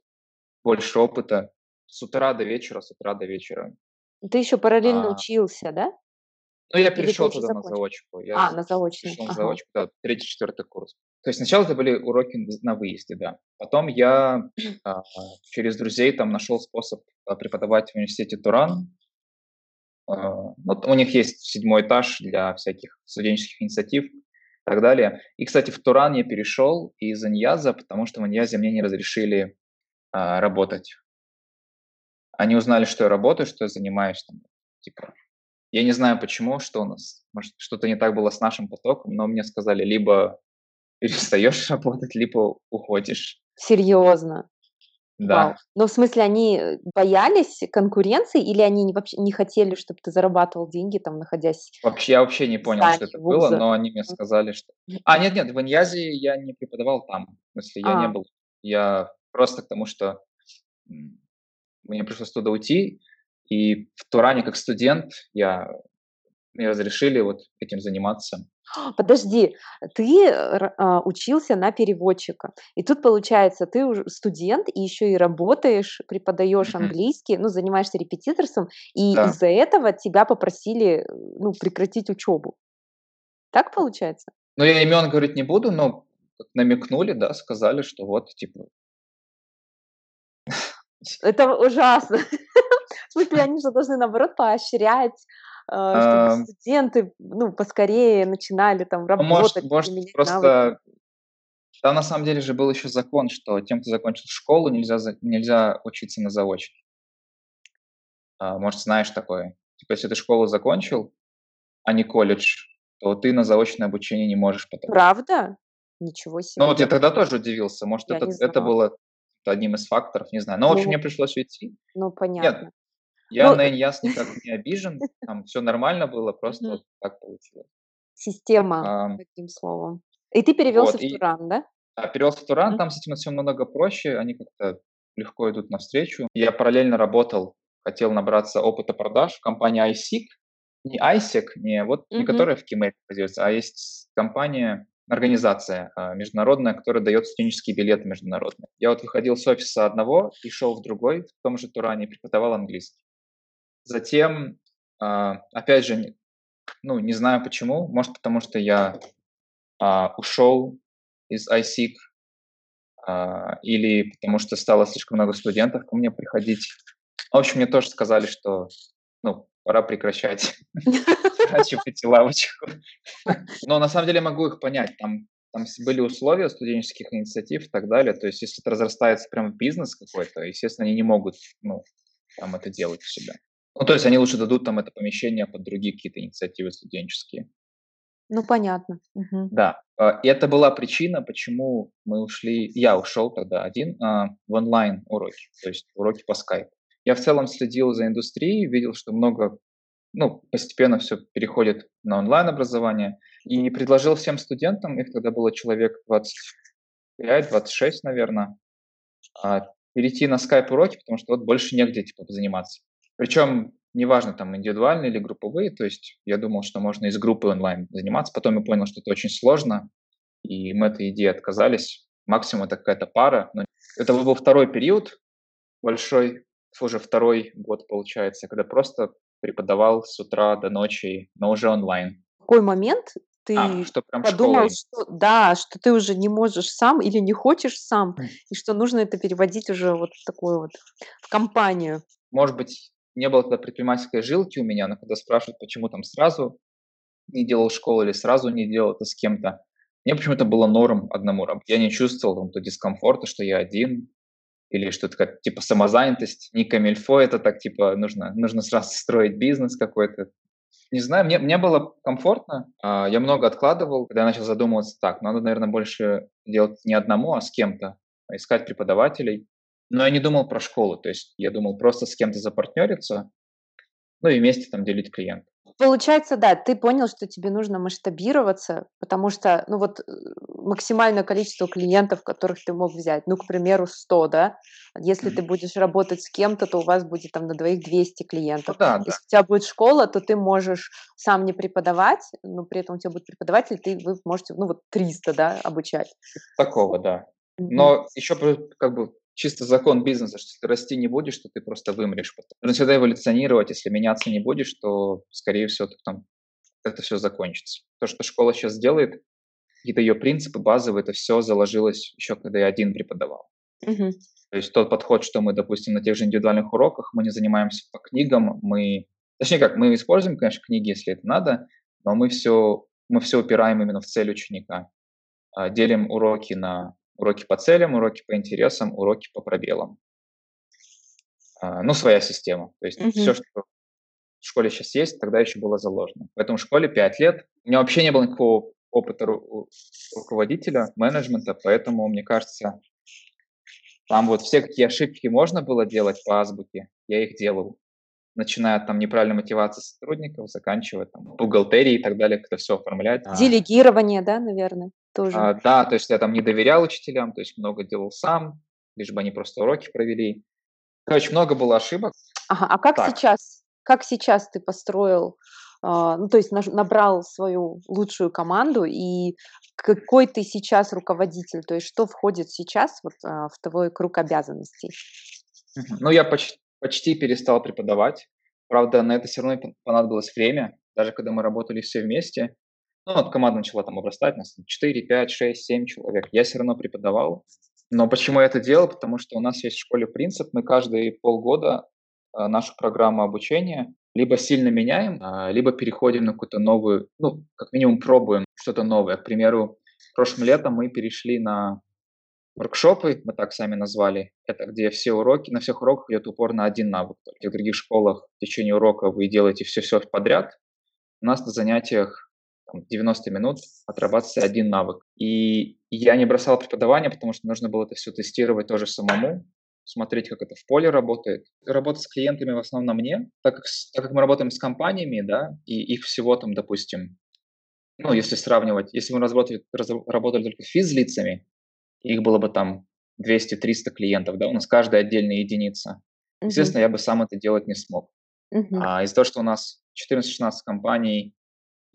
больше опыта с утра до вечера, с утра до вечера. Ты еще параллельно А, учился, да? Ну, я перешел туда на закончил? заочку. Я А, на заочный. пришел на Ага. заочку, да, третий, четвертый курс. То есть сначала это были уроки на выезде, да. Потом я а, через друзей там нашел способ а, преподавать в университете Туран. А, ну, у них есть седьмой этаж для всяких студенческих инициатив и так далее. И, кстати, в Туран я перешел из Иньяза, потому что в Иньязе мне не разрешили а, работать. Они узнали, что я работаю, что я занимаюсь там, типа, я не знаю почему, что у нас, может, что-то не так было с нашим потоком, но мне сказали, либо перестаешь работать, либо уходишь. Серьезно. Вау. Да. Ну, в смысле, они э, боялись конкуренции или они не- вообще не хотели, чтобы ты зарабатывал деньги, там, находясь Вообще, я вообще не понял, что это было, вуза? но они мне сказали, что... А, нет-нет, в Иньязе я не преподавал там. В смысле, я не А, был. Я просто к тому, что мне пришлось туда уйти, и в Туране как студент я, мне разрешили вот этим заниматься. подожди, ты а, учился на переводчика, и тут получается, ты уже студент и еще и работаешь, преподаешь английский, ну, занимаешься репетиторством, и Да. из-за этого тебя попросили, ну, прекратить учебу. Так получается? Ну, я имен говорить не буду, но намекнули, да, сказали, что вот, типа, Это ужасно. Смысле, они же должны, наоборот, поощрять, а, чтобы студенты, ну, поскорее начинали там ну, может, работать, может, навыки. просто Там на самом деле же был еще закон, что тем, кто закончил школу, нельзя, нельзя учиться на заочке. А, может, знаешь такое? Типа, если ты школу закончил, а не колледж, то ты на заочное обучение не можешь потом. Правда? Ничего себе. Ну вот я тогда тоже удивился. Может, это, это было одним из факторов, не знаю. Но, ну, в общем, мне пришлось уйти. Ну, понятно. Нет, я ну, на Иньяс никак не обижен, там все нормально было, просто вот так получилось. Система, а, таким словом. И ты перевелся вот, в Туран, и, да? Да, перевелся в Туран, mm-hmm. там с этим все намного проще, они как-то легко идут навстречу. Я параллельно работал, хотел набраться опыта продаж в компании iSeek, не ISEC, не вот mm-hmm. не которая в Кимейт продается, а есть компания, организация а, международная, которая дает студенческие билеты международные. Я вот выходил с офиса одного и шел в другой, в том же Туране, преподавал английский. Затем, а, опять же, ну, не знаю почему, может, потому что я а, ушел из iSeek, а, или потому что стало слишком много студентов ко мне приходить. В общем, мне тоже сказали, что, ну, пора прекращать сворачивать лавочку. Но на самом деле могу их понять. Там, там были условия студенческих инициатив и так далее. То есть, если это разрастается прямо бизнес какой-то, естественно, они не могут ну, там это делать у себя. Ну, то есть они лучше дадут там это помещение под другие какие-то инициативы студенческие. Ну, понятно. Угу. Да. А, и это была причина, почему мы ушли, я ушел тогда один а, в онлайн уроки, то есть уроки по скайпу. Я в целом следил за индустрией, видел, что много, ну, постепенно все переходит на онлайн образование, и предложил всем студентам, их тогда было человек 25-26, наверное, а, перейти на скайп уроки, потому что вот больше негде типа заниматься. Причем неважно, там, индивидуальные или групповые, то есть я думал, что можно из группы онлайн заниматься, потом я понял, что это очень сложно, и мы от этой идеи отказались. Максимум это какая-то пара. Но это был второй период, большой, уже второй год получается, когда просто преподавал с утра до ночи, но уже онлайн. В какой момент ты а, что прям подумал, что да, что ты уже не можешь сам или не хочешь сам, и что нужно это переводить уже вот в такую вот в компанию? Может быть, не было тогда предпринимательской жилки у меня, но когда спрашивают, почему там сразу не делал школу или сразу не делал это с кем-то, мне почему-то было норм одному. Я не чувствовал там, то дискомфорта, что я один, или что это как типа самозанятость, не камильфо, это так типа нужно, нужно сразу строить бизнес какой-то. Не знаю, мне, мне было комфортно, а, я много откладывал, когда я начал задумываться, так, надо, наверное, больше делать не одному, а с кем-то, искать преподавателей. Но я не думал про школу, то есть я думал просто с кем-то запартнериться, ну и вместе там делить клиентов. Получается, да, ты понял, что тебе нужно масштабироваться, потому что, ну вот, э, максимальное количество клиентов, которых ты мог взять, ну, к примеру, 100, да, если ты будешь работать с кем-то, то у вас будет там на двоих 200 клиентов. Ну, да, Если да. у тебя будет школа, то ты можешь сам не преподавать, но при этом у тебя будет преподаватель, ты, вы можете, ну, вот 300, да, обучать. Такого, да. Но еще как бы чисто закон бизнеса, что если ты расти не будешь, то ты просто вымрешь. Нужно всегда эволюционировать. Если меняться не будешь, то, скорее всего, там, это все закончится. То, что школа сейчас делает, какие-то ее принципы базовые, это все заложилось еще, когда я один преподавал. Угу. То есть тот подход, что мы, допустим, на тех же индивидуальных уроках, мы не занимаемся по книгам, мы, точнее как, мы используем, конечно, книги, если это надо, но мы все, мы все упираем именно в цель ученика. А, делим уроки на Уроки по целям, уроки по интересам, уроки по пробелам. А, ну, своя система. То есть mm-hmm. все, что в школе сейчас есть, тогда еще было заложено. Поэтому в школе 5 лет. У меня вообще не было никакого опыта ру- руководителя, менеджмента, поэтому, мне кажется, там вот все, какие ошибки можно было делать по азбуке, я их делал. Начиная от там неправильной мотивации сотрудников, заканчивая там бухгалтерией и так далее, как это все оформлять. Делегирование, да, наверное? Тоже. А, да, то есть я там не доверял учителям, то есть много делал сам, лишь бы они просто уроки провели. Короче, много было ошибок. Ага, а как так. сейчас, как сейчас ты построил, э, ну, то есть набрал свою лучшую команду, и какой ты сейчас руководитель, то есть что входит сейчас вот э, в твой круг обязанностей? Ну, я почти, почти перестал преподавать. Правда, на это все равно понадобилось время. Даже когда мы работали все вместе, ну, вот команда начала там обрастать, нас 4, 5, 6, 7 человек. Я все равно преподавал. Но почему я это делал? Потому что у нас есть в школе принцип, мы каждые полгода э, нашу программу обучения либо сильно меняем, э, либо переходим на какую-то новую, ну, как минимум пробуем что-то новое. К примеру, прошлым летом мы перешли на воркшопы, мы так сами назвали. Это где все уроки, на всех уроках идет упор на один навык. В других школах в течение урока вы делаете все-все подряд. У нас на занятиях 90 минут отрабатывать один навык. И я не бросал преподавание, потому что нужно было это все тестировать тоже самому, смотреть, как это в поле работает. Работать с клиентами в основном мне, так как, так как мы работаем с компаниями, да, и их всего там, допустим, ну, если сравнивать, если мы работали, работали только физлицами, их было бы там 200-300 клиентов, да, у нас каждая отдельная единица. Естественно, uh-huh. я бы сам это делать не смог. Uh-huh. А из-за того, что у нас 14-16 компаний,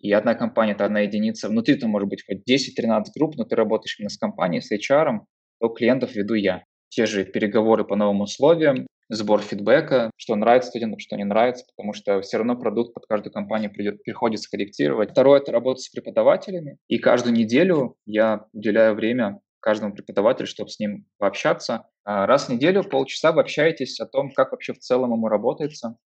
и одна компания – это одна единица, внутри там может быть хоть 10-13 групп, но ты работаешь именно с компанией, с HR, то клиентов веду я. Те же переговоры по новым условиям, сбор фидбэка, что нравится студентам, что не нравится, потому что все равно продукт под каждую компанию придет, приходится корректировать. Второе – это работа с преподавателями. И каждую неделю я уделяю время каждому преподавателю, чтобы с ним пообщаться. А раз в неделю полчаса вы общаетесь о том, как вообще в целом ему работается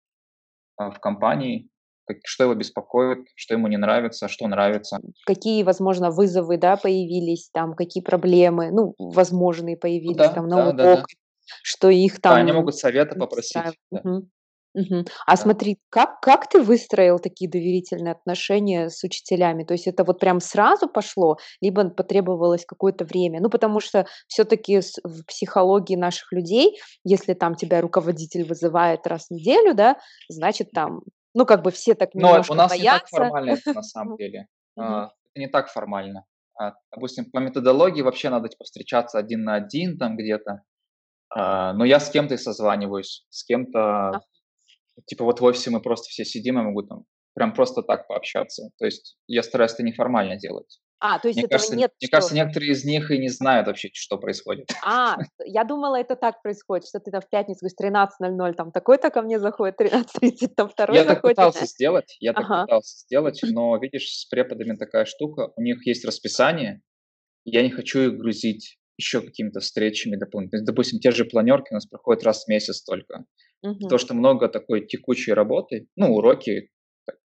а, в компании, как, что его беспокоит, что ему не нравится, что нравится. Какие, возможно, вызовы, да, появились, там, какие проблемы, ну, возможные появились, да, там, новый да, да, да. что их там... Да, они могут совета попросить. Да. Угу. Угу. А да. смотри, как, как ты выстроил такие доверительные отношения с учителями? То есть это вот прям сразу пошло, либо потребовалось какое-то время? Ну, потому что все-таки в психологии наших людей, если там тебя руководитель вызывает раз в неделю, да, значит там, ну, как бы все так немножко Но у нас боятся. не так формально это на самом деле. Это не так формально. А, допустим, по методологии вообще надо типа, встречаться один на один там где-то. А, но я с кем-то и созваниваюсь, с кем-то Типа вот в офисе мы просто все сидим, я могу там прям просто так пообщаться. То есть я стараюсь это неформально делать. А, то есть мне этого кажется, нет. Мне что? кажется, некоторые из них и не знают вообще, что происходит. А, я думала, это так происходит, что ты там в пятницу говоришь 13.00, там такой-то ко мне заходит, 13.30, там второй Я заходит. так пытался сделать, я ага. так пытался сделать, но, видишь, с преподами такая штука, у них есть расписание, я не хочу их грузить еще какими-то встречами дополнительными. Допустим, те же планерки у нас проходят раз в месяц только. Угу. То, что много такой текучей работы, ну, уроки,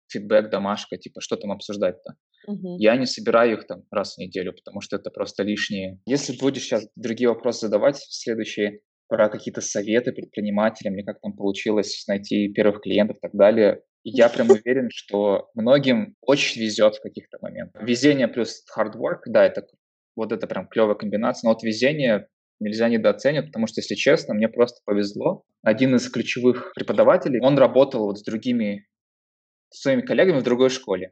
фидбэк, домашка, типа, что там обсуждать-то. Угу. Я не собираю их там раз в неделю, потому что это просто лишние. Если будешь сейчас другие вопросы задавать, следующие про какие-то советы предпринимателям, или как там получилось найти первых клиентов и так далее, я прям уверен, что многим очень везет в каких-то моментах. Везение плюс hard work, да, это вот это прям клевая комбинация. Но вот везение нельзя недооценивать, потому что, если честно, мне просто повезло. Один из ключевых преподавателей, он работал вот с другими своими коллегами в другой школе.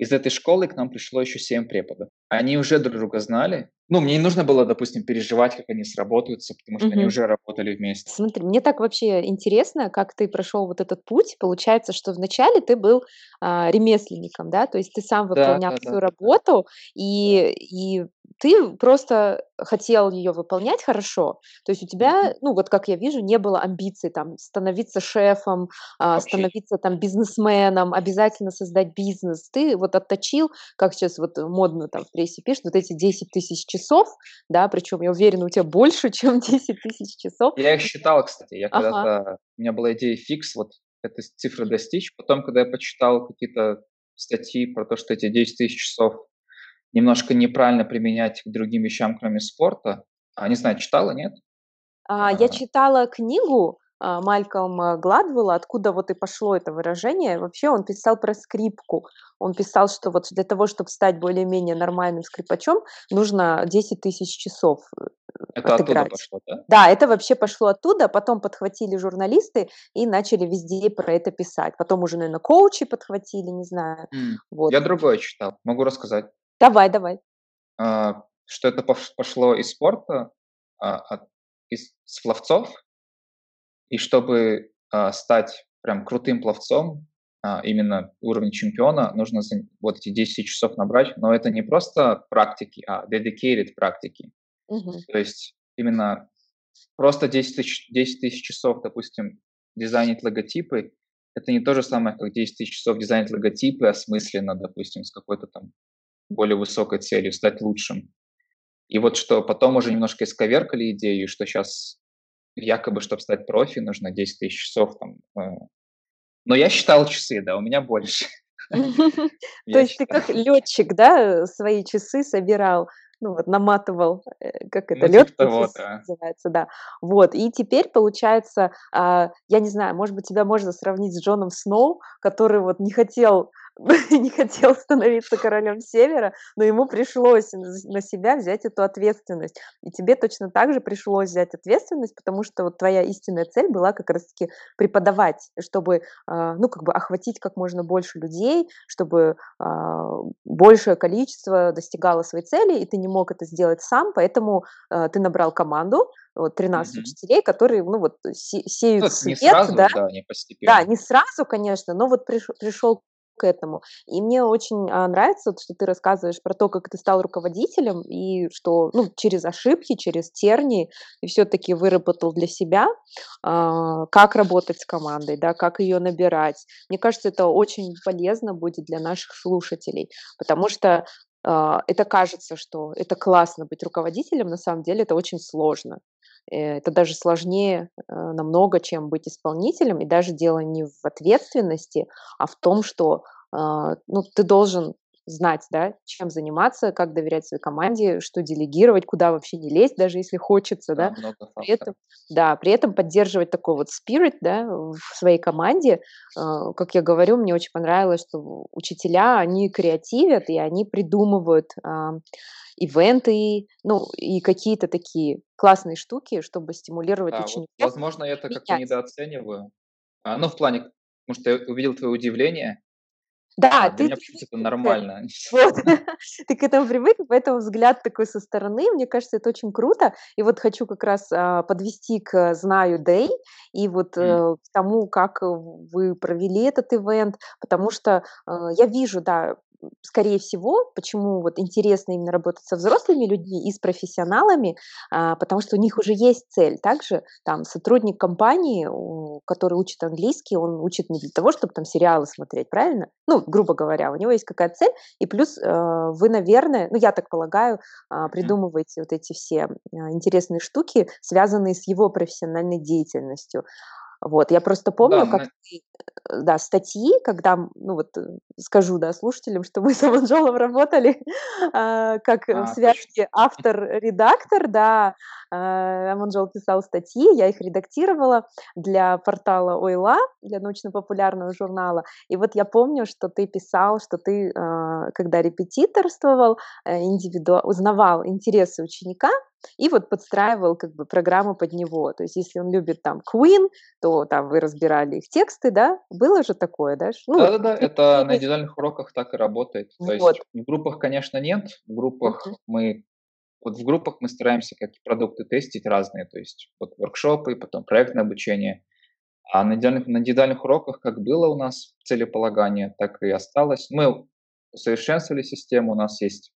Из этой школы к нам пришло еще семь преподов. Они уже друг друга знали. Ну, мне не нужно было, допустим, переживать, как они сработаются, потому что угу. они уже работали вместе. Смотри, мне так вообще интересно, как ты прошел вот этот путь. Получается, что вначале ты был а, ремесленником, да, то есть ты сам выполнял да, да, всю да, работу, да. И, и ты просто хотел ее выполнять хорошо. То есть у тебя, ну вот как я вижу, не было амбиций там становиться шефом, а, становиться там бизнесменом, обязательно создать бизнес. Ты вот отточил, как сейчас вот модно там в прессе пишут, вот эти 10 тысяч часов, да, причем я уверена, у тебя больше, чем 10 тысяч часов. Я их считал, кстати. Я ага. когда-то, у меня была идея фикс, вот этой цифры достичь. Потом, когда я почитал какие-то статьи про то, что эти 10 тысяч часов немножко неправильно применять к другим вещам, кроме спорта. А, не знаю, читала, нет? А, я читала книгу а, Малькольма Гладвелла, откуда вот и пошло это выражение. Вообще он писал про скрипку. Он писал, что вот для того, чтобы стать более-менее нормальным скрипачом, нужно 10 тысяч часов э, это отыграть. оттуда пошло, да? Да, это вообще пошло оттуда, потом подхватили журналисты и начали везде про это писать. Потом уже, наверное, коучи подхватили, не знаю. Mm. Вот. Я другое читал, могу рассказать. Давай, давай. А, что это пошло из спорта, а, из с пловцов, и чтобы а, стать прям крутым пловцом, именно уровень чемпиона, нужно вот эти 10 часов набрать, но это не просто практики, а dedicated практики. Угу. То есть именно просто 10 тысяч, 10 тысяч часов, допустим, дизайнить логотипы, это не то же самое, как 10 тысяч часов дизайнить логотипы осмысленно, допустим, с какой-то там более высокой целью, стать лучшим. И вот что потом уже немножко исковеркали идею, что сейчас якобы, чтобы стать профи, нужно 10 тысяч часов. Там, э. Но я считал часы, да, у меня больше. То есть ты как летчик, да, свои часы собирал? ну вот наматывал, э, как это, ну, лед типа того, да. называется, да. Вот, и теперь получается, а, я не знаю, может быть, тебя можно сравнить с Джоном Сноу, который вот не хотел не хотел становиться королем севера, но ему пришлось на себя взять эту ответственность. И тебе точно так же пришлось взять ответственность, потому что вот твоя истинная цель была как раз-таки преподавать, чтобы, а, ну, как бы охватить как можно больше людей, чтобы а, большее количество достигало своей цели, и ты не мог это сделать сам, поэтому а, ты набрал команду, вот 13 mm-hmm. учителей, которые, ну вот, се- сеют ну, свет, не сразу, да? да, не постепенно. Да, не сразу, конечно, но вот приш- пришел к этому. И мне очень а, нравится, что ты рассказываешь про то, как ты стал руководителем, и что ну, через ошибки, через тернии, и все-таки выработал для себя, а, как работать с командой, да, как ее набирать. Мне кажется, это очень полезно будет для наших слушателей, потому что а, это кажется, что это классно быть руководителем, на самом деле это очень сложно. Э, это даже сложнее э, намного, чем быть исполнителем. И даже дело не в ответственности, а в том, что а, ну, ты должен знать, да, чем заниматься, как доверять своей команде, что делегировать, куда вообще не лезть, даже если хочется, да. да? При этом, да, при этом поддерживать такой вот spirit, да, в своей команде. А, как я говорю, мне очень понравилось, что учителя, они креативят, и они придумывают ивенты, ну, и какие-то такие классные штуки, чтобы стимулировать да, учеников. Вот, возможно, я это как-то недооцениваю. А, ну, в плане, потому что я увидел твое удивление, да, а, ты... Для меня это нормально. Вот. ты к этому привык, поэтому взгляд такой со стороны, мне кажется, это очень круто. И вот хочу как раз а, подвести к «Знаю Day» и вот mm. к тому, как вы провели этот ивент, потому что а, я вижу, да, скорее всего, почему вот интересно именно работать со взрослыми людьми и с профессионалами, а, потому что у них уже есть цель. Также там сотрудник компании, который учит английский, он учит не для того, чтобы там сериалы смотреть, правильно? Ну, грубо говоря, у него есть какая-то цель, и плюс э, вы, наверное, ну, я так полагаю, а, придумываете вот эти все а, интересные штуки, связанные с его профессиональной деятельностью. Вот, я просто помню, да, как мы... Э, да, статьи, когда, ну вот, э, скажу, да, слушателям, что мы с Аманжолом работали э, как а, в связке автор-редактор, да, э, Аманжол писал статьи, я их редактировала для портала Ойла, для научно-популярного журнала, и вот я помню, что ты писал, что ты, э, когда репетиторствовал, э, индивиду... узнавал интересы ученика, и вот подстраивал как бы программу под него. То есть если он любит там Queen, то там вы разбирали их тексты, да? Было же такое, да? Ну, Да-да-да, это на индивидуальных уроках так и работает. То вот. есть в группах, конечно, нет. В группах uh-huh. мы вот в группах мы стараемся как продукты тестить разные, то есть вот воркшопы, потом проектное обучение. А на индивидуальных, на индивидуальных уроках, как было у нас целеполагание, так и осталось. Мы усовершенствовали систему, у нас есть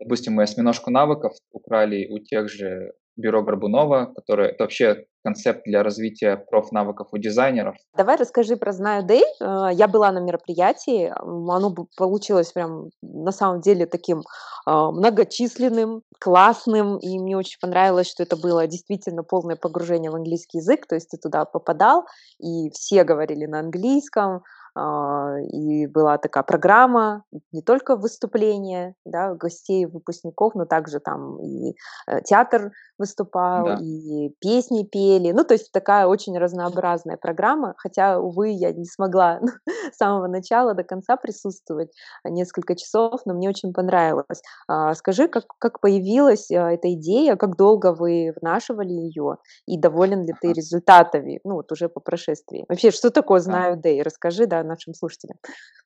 Допустим, мы осьминожку навыков украли у тех же бюро Горбунова, которое это вообще концепт для развития профнавыков у дизайнеров. Давай расскажи про Знаю Дэй. Э, я была на мероприятии, оно получилось прям на самом деле таким а, многочисленным, классным, и мне очень понравилось, что это было действительно полное погружение в английский язык, то есть ты туда попадал, и все говорили на английском, и была такая программа, не только выступления да, гостей, выпускников, но также там и э, театр выступал, да. и песни пели. Ну, то есть такая очень разнообразная программа, хотя, увы, я не смогла с самого начала до конца присутствовать несколько часов, но мне очень понравилось. А, скажи, как, как появилась а, эта идея, как долго вы внашивали ее, и доволен ли ты результатами, ну, вот уже по прошествии? Вообще, что такое «Знаю Дэй»? Расскажи, да, нашим слушателям.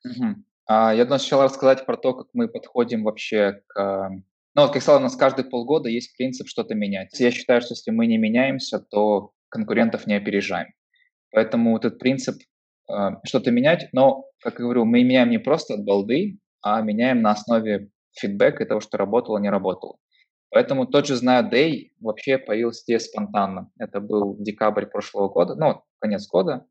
Угу. А, я думаю, сначала рассказать про то, как мы подходим вообще к... Ну, вот, как сказал, у нас каждые полгода есть принцип что-то менять. Я считаю, что если мы не меняемся, то конкурентов не опережаем. Поэтому вот этот принцип э, что-то менять, но, как я говорю, мы меняем не просто от балды, а меняем на основе фидбэка и того, что работало, не работало. Поэтому тот же «Знаю Day» вообще появился здесь спонтанно. Это был декабрь прошлого года, ну, конец года.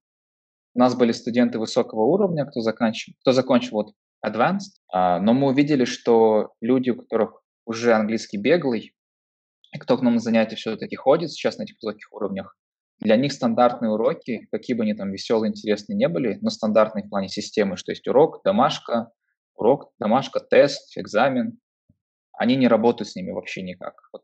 У нас были студенты высокого уровня, кто, заканчивал, кто закончил вот advanced, а, но мы увидели, что люди, у которых уже английский беглый, и кто к нам на занятия все-таки ходит сейчас на этих высоких уровнях, для них стандартные уроки, какие бы они там веселые, интересные не были, но стандартные в плане системы, что есть урок, домашка, урок, домашка, тест, экзамен, они не работают с ними вообще никак. Вот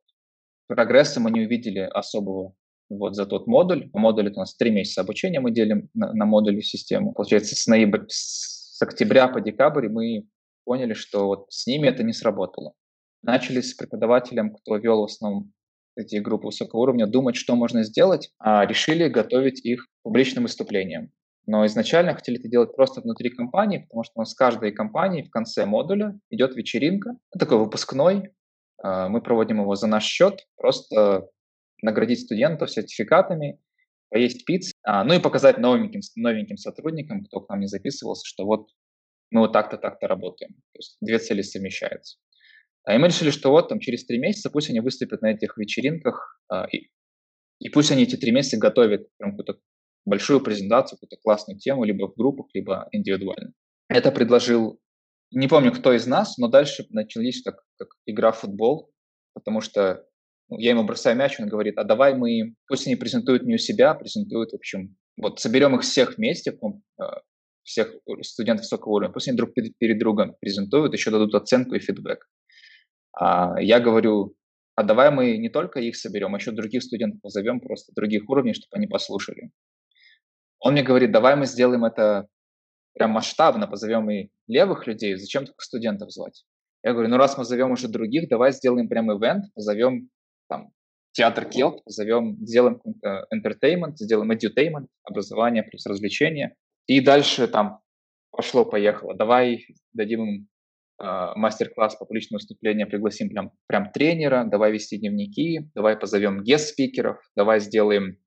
прогресса мы не увидели особого вот за тот модуль. Модуль это у нас три месяца обучения мы делим на, на модули систему. Получается, с ноября, с октября по декабрь мы поняли, что вот с ними это не сработало. Начали с преподавателем, кто вел в основном эти группы высокого уровня, думать, что можно сделать, а решили готовить их публичным выступлениям. Но изначально хотели это делать просто внутри компании, потому что у нас с каждой компании в конце модуля идет вечеринка, такой выпускной. А, мы проводим его за наш счет, просто наградить студентов сертификатами, поесть пиццы, а, ну и показать новеньким, новеньким сотрудникам, кто к нам не записывался, что вот мы вот так-то, так-то работаем. То есть две цели совмещаются. А, и мы решили, что вот там через три месяца пусть они выступят на этих вечеринках, и, и пусть они эти три месяца готовят прям какую-то большую презентацию, какую-то классную тему, либо в группах, либо индивидуально. Это предложил, не помню, кто из нас, но дальше начались как, как игра в футбол, потому что я ему бросаю мяч, он говорит, а давай мы, пусть они презентуют не у себя, презентуют, в общем, вот соберем их всех вместе, э, всех студентов высокого уровня, пусть они друг перед другом презентуют, еще дадут оценку и фидбэк. А я говорю, а давай мы не только их соберем, а еще других студентов позовем, просто других уровней, чтобы они послушали. Он мне говорит, давай мы сделаем это прям масштабно, позовем и левых людей, зачем только студентов звать? Я говорю, ну раз мы зовем уже других, давай сделаем прям ивент, позовем там театр Келт, позовем, сделаем какой-то entertainment, сделаем edutainment, образование плюс развлечение. И дальше там пошло-поехало. Давай дадим им э, мастер-класс по публичному выступлению, пригласим прям, прям тренера, давай вести дневники, давай позовем гест-спикеров, давай сделаем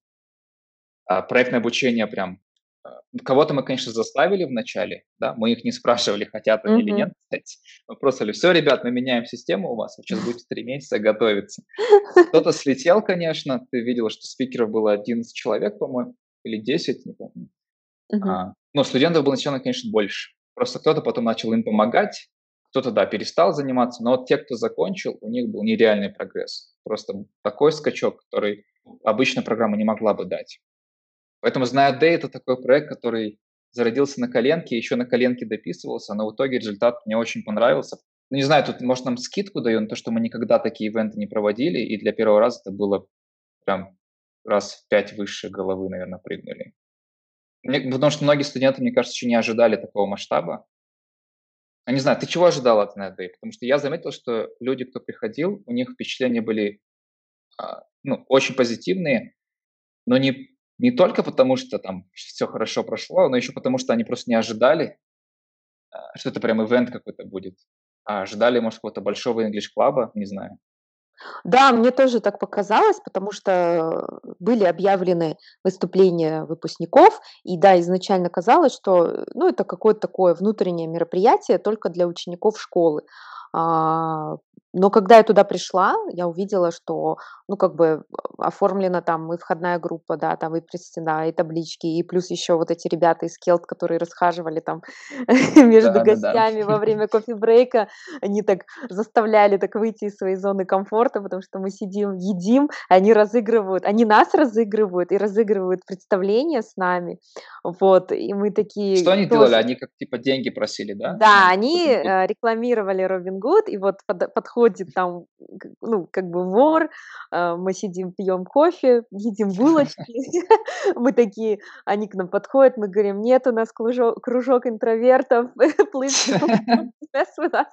а, проектное обучение прям Кого-то мы, конечно, заставили в начале, да, мы их не спрашивали, хотят они mm-hmm. или нет, кстати. Мы просто говорили, все, ребят, мы меняем систему у вас, вы сейчас будете три месяца готовиться. Кто-то слетел, конечно, ты видел, что спикеров было 11 человек, по-моему, или 10, не помню. Mm-hmm. А, но студентов было сначала, конечно, больше. Просто кто-то потом начал им помогать, кто-то, да, перестал заниматься, но вот те, кто закончил, у них был нереальный прогресс. Просто такой скачок, который обычная программа не могла бы дать. Поэтому зная Day это такой проект, который зародился на коленке, еще на коленке дописывался, но в итоге результат мне очень понравился. Ну, не знаю, тут, может, нам скидку дают на то, что мы никогда такие ивенты не проводили, и для первого раза это было прям раз в пять выше головы, наверное, прыгнули. Мне, потому что многие студенты, мне кажется, еще не ожидали такого масштаба. Я не знаю, ты чего ожидал от NetDay? Потому что я заметил, что люди, кто приходил, у них впечатления были а, ну, очень позитивные, но не не только потому, что там все хорошо прошло, но еще потому, что они просто не ожидали, а, что это прям ивент какой-то будет. А ожидали, может, какого-то большого English клаба, не знаю. Да, мне тоже так показалось, потому что были объявлены выступления выпускников, и да, изначально казалось, что ну, это какое-то такое внутреннее мероприятие только для учеников школы. А, но когда я туда пришла, я увидела, что, ну, как бы оформлена там и входная группа, да, там и предстена, и таблички, и плюс еще вот эти ребята из Келт, которые расхаживали там между да, гостями да, да. во время кофе-брейка, они так заставляли так выйти из своей зоны комфорта, потому что мы сидим, едим, они разыгрывают, они нас разыгрывают и разыгрывают представление с нами, вот, и мы такие... Что они тоже... делали? Они как типа деньги просили, да? Да, они э, рекламировали Робин Гуд, и вот под, подходит приходит там, ну, как бы вор, а, мы сидим, пьем кофе, едим булочки, мы такие, они к нам подходят, мы говорим, нет, у нас кружок, интровертов, please mess with us.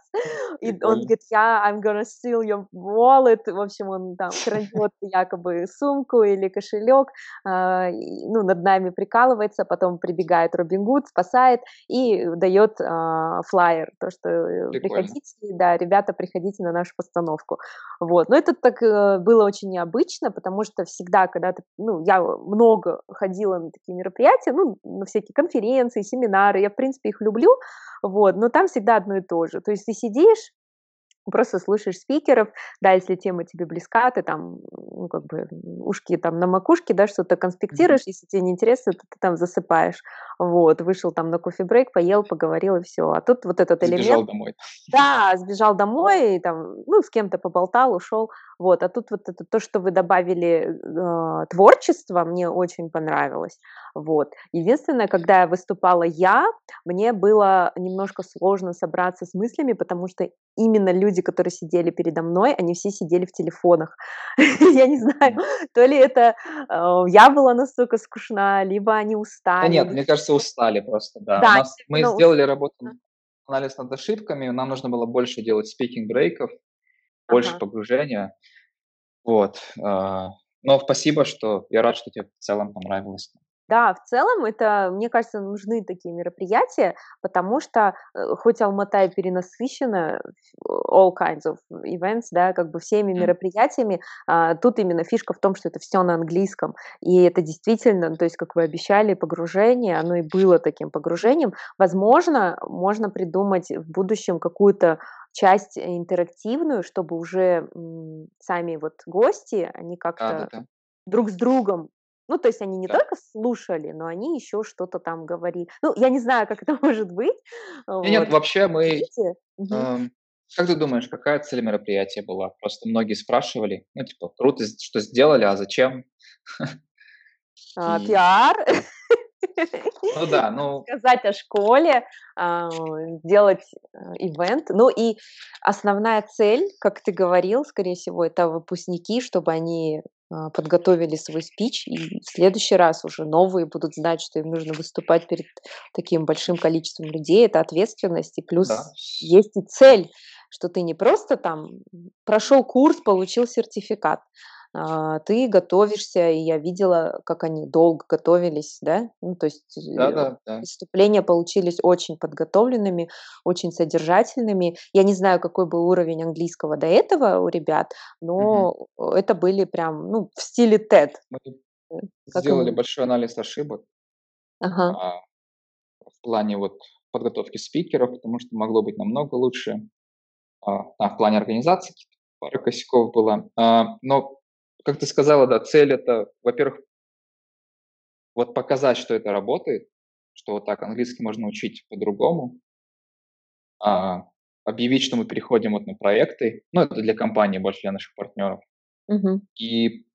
И он говорит, yeah, I'm gonna steal your wallet, в общем, он там крадет якобы сумку или кошелек, а, ну, над нами прикалывается, потом прибегает Робин Гуд, спасает и дает а, флайер, то, что э, приходите, да, ребята, приходите на наш нашу постановку. Вот. Но это так э, было очень необычно, потому что всегда, когда ты, ну, я много ходила на такие мероприятия, ну, на всякие конференции, семинары, я, в принципе, их люблю, вот, но там всегда одно и то же. То есть ты сидишь, просто слушаешь спикеров, да, если тема тебе близка, ты там, ну, как бы, ушки там на макушке, да, что-то конспектируешь, mm-hmm. если тебе не интересно, то ты там засыпаешь, вот, вышел там на кофе-брейк, поел, поговорил, и все, а тут вот этот элемент... Сбежал домой. Да, сбежал домой, и там, ну, с кем-то поболтал, ушел, Вот, а тут вот это то, что вы добавили э, творчество, мне очень понравилось. Вот. Единственное, когда я выступала я, мне было немножко сложно собраться с мыслями, потому что именно люди, которые сидели передо мной, они все сидели в телефонах. Я не знаю, то ли это э, я была настолько скучна, либо они устали. нет, мне кажется, устали просто, да. Мы сделали работу анализ над ошибками, нам нужно было больше делать спикинг-брейков, больше погружения. Вот. А, но спасибо, что я рад, что тебе в целом понравилось. Да, в целом это, мне кажется, нужны такие мероприятия, потому что э, хоть Алмата и перенасыщена all kinds of events, да, как бы всеми мероприятиями, а, тут именно фишка в том, что это все на английском, и это действительно, то есть, как вы обещали, погружение, оно и было таким погружением. Возможно, можно придумать в будущем какую-то часть интерактивную, чтобы уже м, сами вот гости, они как-то да, да, да. друг с другом ну, то есть они не да. только слушали, но они еще что-то там говорили. Ну, я не знаю, как это может быть. Вот. Нет, вообще мы... Э, как ты думаешь, какая цель мероприятия была? Просто многие спрашивали, ну, типа, круто, что сделали, а зачем? А, И... Пиар. Ну да, ну... Сказать о школе, а, сделать э, ивент. Ну и основная цель, как ты говорил, скорее всего, это выпускники, чтобы они а, подготовили свой спич, и в следующий раз уже новые будут знать, что им нужно выступать перед таким большим количеством людей. Это ответственность, и плюс да. есть и цель, что ты не просто там прошел курс, получил сертификат, а, ты готовишься, и я видела, как они долго готовились, да, ну, то есть да, да, да. выступления получились очень подготовленными, очень содержательными. Я не знаю, какой был уровень английского до этого у ребят, но угу. это были прям, ну, в стиле TED. Мы э, как сделали им... большой анализ ошибок ага. а, в плане вот подготовки спикеров, потому что могло быть намного лучше. А, а в плане организации пара косяков было. А, но как ты сказала, да, цель это, во-первых, вот показать, что это работает, что вот так английский можно учить по-другому, а, объявить, что мы переходим вот на проекты, ну, это для компании, больше для наших партнеров. Uh-huh. И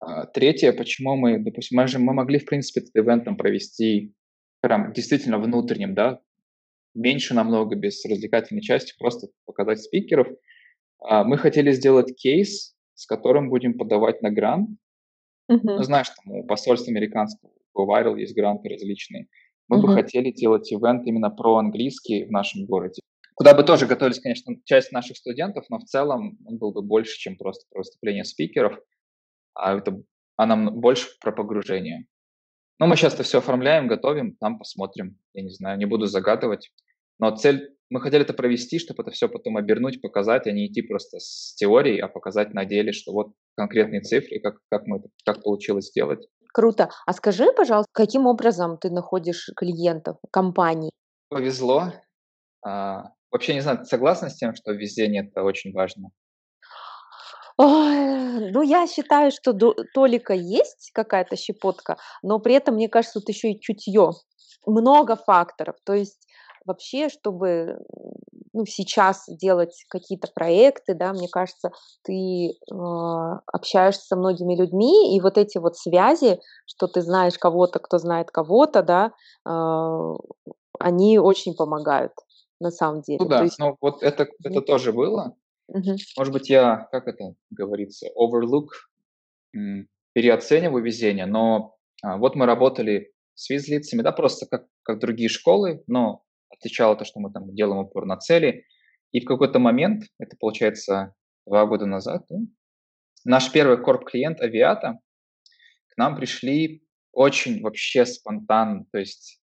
а, третье, почему мы, допустим, мы, же, мы могли, в принципе, этот ивент там провести прям действительно внутренним, да, меньше намного, без развлекательной части, просто показать спикеров. А, мы хотели сделать кейс, с которым будем подавать на грант. Uh-huh. Ну, знаешь, там у посольства американского Viral есть гранты различные. Мы uh-huh. бы хотели делать ивент именно про английский в нашем городе. Куда бы тоже готовились, конечно, часть наших студентов, но в целом он был бы больше, чем просто про выступление спикеров, а это а нам больше про погружение. Но мы сейчас это все оформляем, готовим, там посмотрим. Я не знаю, не буду загадывать. Но цель мы хотели это провести, чтобы это все потом обернуть, показать, а не идти просто с теорией, а показать на деле, что вот конкретные цифры, как, как, мы, как получилось сделать. Круто. А скажи, пожалуйста, каким образом ты находишь клиентов, компании? Повезло. А, вообще не знаю, согласна с тем, что везение это очень важно? Ой, ну, я считаю, что до, толика есть какая-то щепотка, но при этом, мне кажется, тут еще и чутье. Много факторов. То есть вообще, чтобы ну, сейчас делать какие-то проекты, да, мне кажется, ты э, общаешься со многими людьми, и вот эти вот связи, что ты знаешь кого-то, кто знает кого-то, да, э, они очень помогают на самом деле. Ну да, есть... ну вот это, это тоже было. Угу. Может быть, я, как это говорится, overlook, переоцениваю везение, но а, вот мы работали с визлицами, да, просто как, как другие школы, но отличало то, что мы там делаем упор на цели. И в какой-то момент, это получается два года назад, да, наш первый корп-клиент Авиата, к нам пришли очень вообще спонтанно, то есть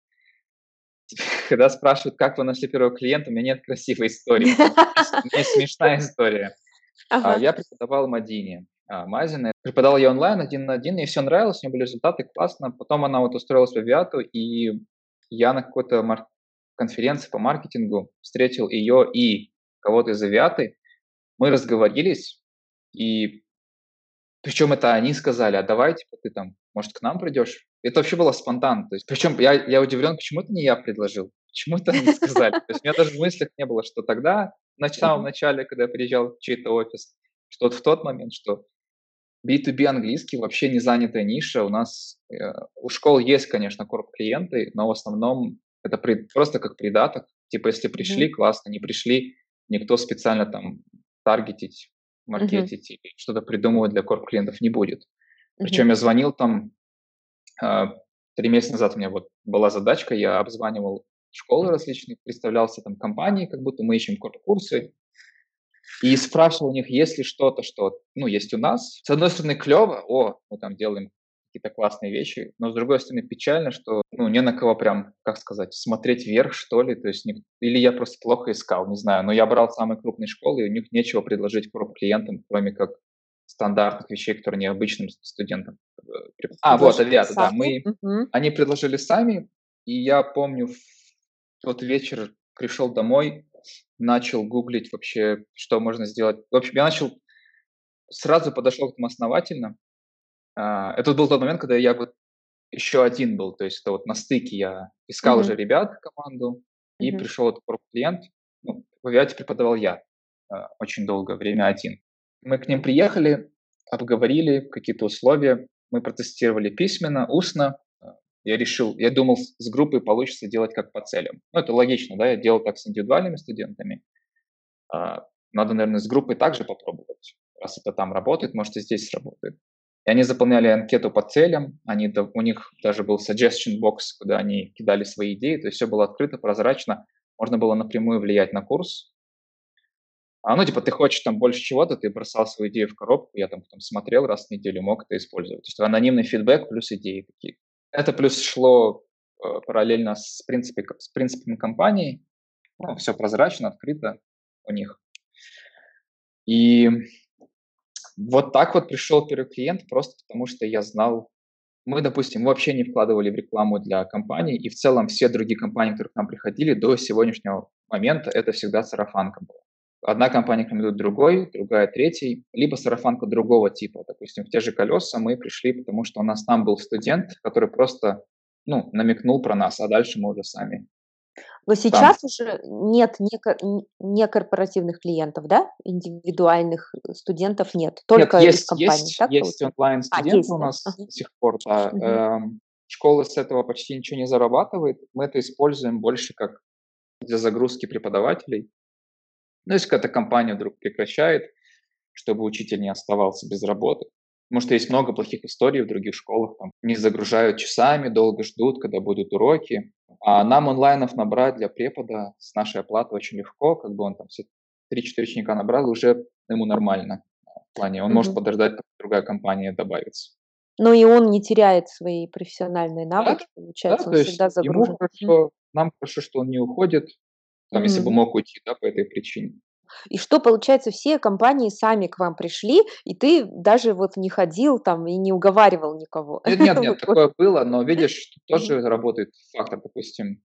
когда спрашивают, как вы нашли первого клиента, у меня нет красивой истории. У меня смешная история. Ага. Я преподавал Мадине. А, Мазина. Преподавал я онлайн один на один, и все нравилось, у нее были результаты, классно. Потом она вот устроилась в Авиату, и я на какой-то конференции по маркетингу, встретил ее и кого-то из авиаты, мы разговорились, и причем это они сказали, а давай, типа, ты там, может, к нам придешь? Это вообще было спонтанно. То есть, причем я, я удивлен, почему это не я предложил, почему это они сказали. То есть у меня даже в мыслях не было, что тогда, на самом начале, когда я приезжал в чей-то офис, что в тот момент, что B2B английский вообще не занятая ниша. У нас э, у школ есть, конечно, корп-клиенты, но в основном это при, просто как придаток. Типа, если пришли, mm-hmm. классно, не пришли, никто специально там таргетить, маркетить mm-hmm. или что-то придумывать для корп-клиентов не будет. Причем mm-hmm. я звонил там э, три месяца назад у меня вот была задачка, я обзванивал школы различные, представлялся там компании, как будто мы ищем корп-курсы, и спрашивал у них, есть ли что-то, что, ну, есть у нас. С одной стороны, клево, о, мы там делаем какие-то классные вещи, но с другой стороны, печально, что, ну, не на кого прям, как сказать, смотреть вверх, что ли, то есть, не, или я просто плохо искал, не знаю, но я брал самые крупные школы, и у них нечего предложить клиентам, кроме как стандартных вещей, которые необычным студентам. Э, а, вот, авиаты, да, мы, угу. они предложили сами, и я помню, в тот вечер пришел домой, начал гуглить вообще, что можно сделать. В общем, я начал, сразу подошел к этому основательно. А, это был тот момент, когда я вот еще один был, то есть это вот на стыке я искал mm-hmm. уже ребят, команду, и mm-hmm. пришел этот клиент, ну, в авиате преподавал я а, очень долгое время один. Мы к ним приехали, обговорили какие-то условия, мы протестировали письменно, устно, я решил, я думал, с группой получится делать как по целям. Ну, это логично, да, я делал так с индивидуальными студентами. А, надо, наверное, с группой также попробовать. Раз это там работает, может и здесь сработает. И они заполняли анкету по целям, они, у них даже был suggestion box, куда они кидали свои идеи, то есть все было открыто, прозрачно, можно было напрямую влиять на курс. А, ну, типа, ты хочешь там больше чего-то, ты бросал свою идею в коробку, я там потом смотрел раз в неделю, мог это использовать. То есть анонимный фидбэк плюс идеи какие-то. Это плюс шло э, параллельно с, принципе, с принципами компании. Ну, все прозрачно, открыто у них. И вот так вот пришел первый клиент, просто потому что я знал, мы, допустим, вообще не вкладывали в рекламу для компаний, и в целом все другие компании, которые к нам приходили до сегодняшнего момента, это всегда сарафанка была одна компания рекомендует другой, другая третий, либо сарафанка другого типа. Допустим, в те же колеса мы пришли, потому что у нас там был студент, который просто ну, намекнул про нас, а дальше мы уже сами. Но сейчас там. уже нет не, корпоративных клиентов, да? Индивидуальных студентов нет, только нет, есть, из компаний. Есть, так есть онлайн-студенты а, у нас ага. до сих пор. Да. Угу. Эм, школа с этого почти ничего не зарабатывает. Мы это используем больше как для загрузки преподавателей. Ну, если какая-то компания вдруг прекращает, чтобы учитель не оставался без работы. Потому что есть много плохих историй в других школах. Там не загружают часами, долго ждут, когда будут уроки. А нам онлайнов набрать для препода с нашей оплаты очень легко. Как бы он там все 3-4 ученика набрал, уже ему нормально. В плане он mm-hmm. может подождать, пока другая компания добавится. Но и он не теряет свои профессиональные навыки, да, получается, да, он всегда загружен. Ему хорошо, нам хорошо, что он не уходит, там, mm-hmm. если бы мог уйти, да, по этой причине. И что, получается, все компании сами к вам пришли, и ты даже вот не ходил там и не уговаривал никого? Нет, нет, нет такое было, но видишь, тоже работает фактор, допустим,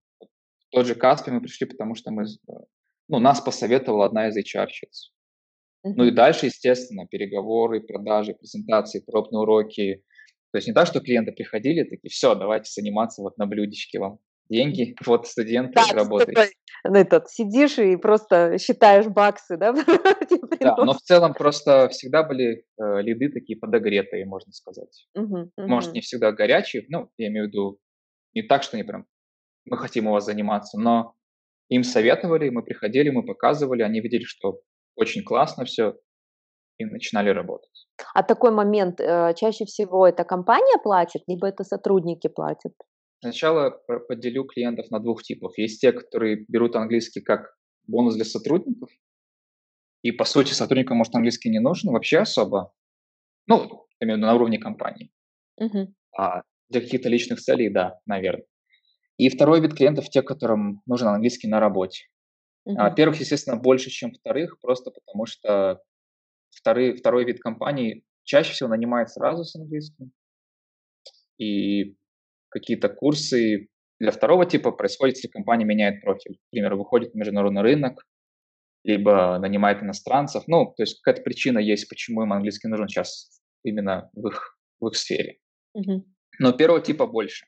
тот же Каспи мы пришли, потому что мы, ну, нас посоветовала одна из HR-щиц. Ну и дальше, естественно, переговоры, продажи, презентации, пробные уроки. То есть не так, что клиенты приходили, такие, все, давайте заниматься вот на блюдечке вам деньги, вот студенты да, работаете. Ну, этот, сидишь и просто считаешь баксы, да? да, но в целом просто всегда были э, лиды такие подогретые, можно сказать. Угу, угу. Может, не всегда горячие, ну, я имею в виду, не так, что они прям, мы хотим у вас заниматься, но им советовали, мы приходили, мы показывали, они видели, что очень классно все, и начинали работать. А такой момент, э, чаще всего это компания платит, либо это сотрудники платят? Сначала поделю клиентов на двух типов. Есть те, которые берут английский как бонус для сотрудников, и по сути сотрудникам, может, английский не нужен вообще особо. Ну, именно на уровне компании. Uh-huh. А для каких-то личных целей, да, наверное. И второй вид клиентов те, которым нужен английский на работе. Uh-huh. А, первых, естественно, больше, чем вторых, просто потому что второй, второй вид компаний чаще всего нанимает сразу с английским. И какие-то курсы для второго типа происходит, если компания меняет профиль. Например, выходит на международный рынок, либо нанимает иностранцев. Ну, то есть какая-то причина есть, почему им английский нужен сейчас именно в их, в их сфере. Mm-hmm. Но первого типа больше.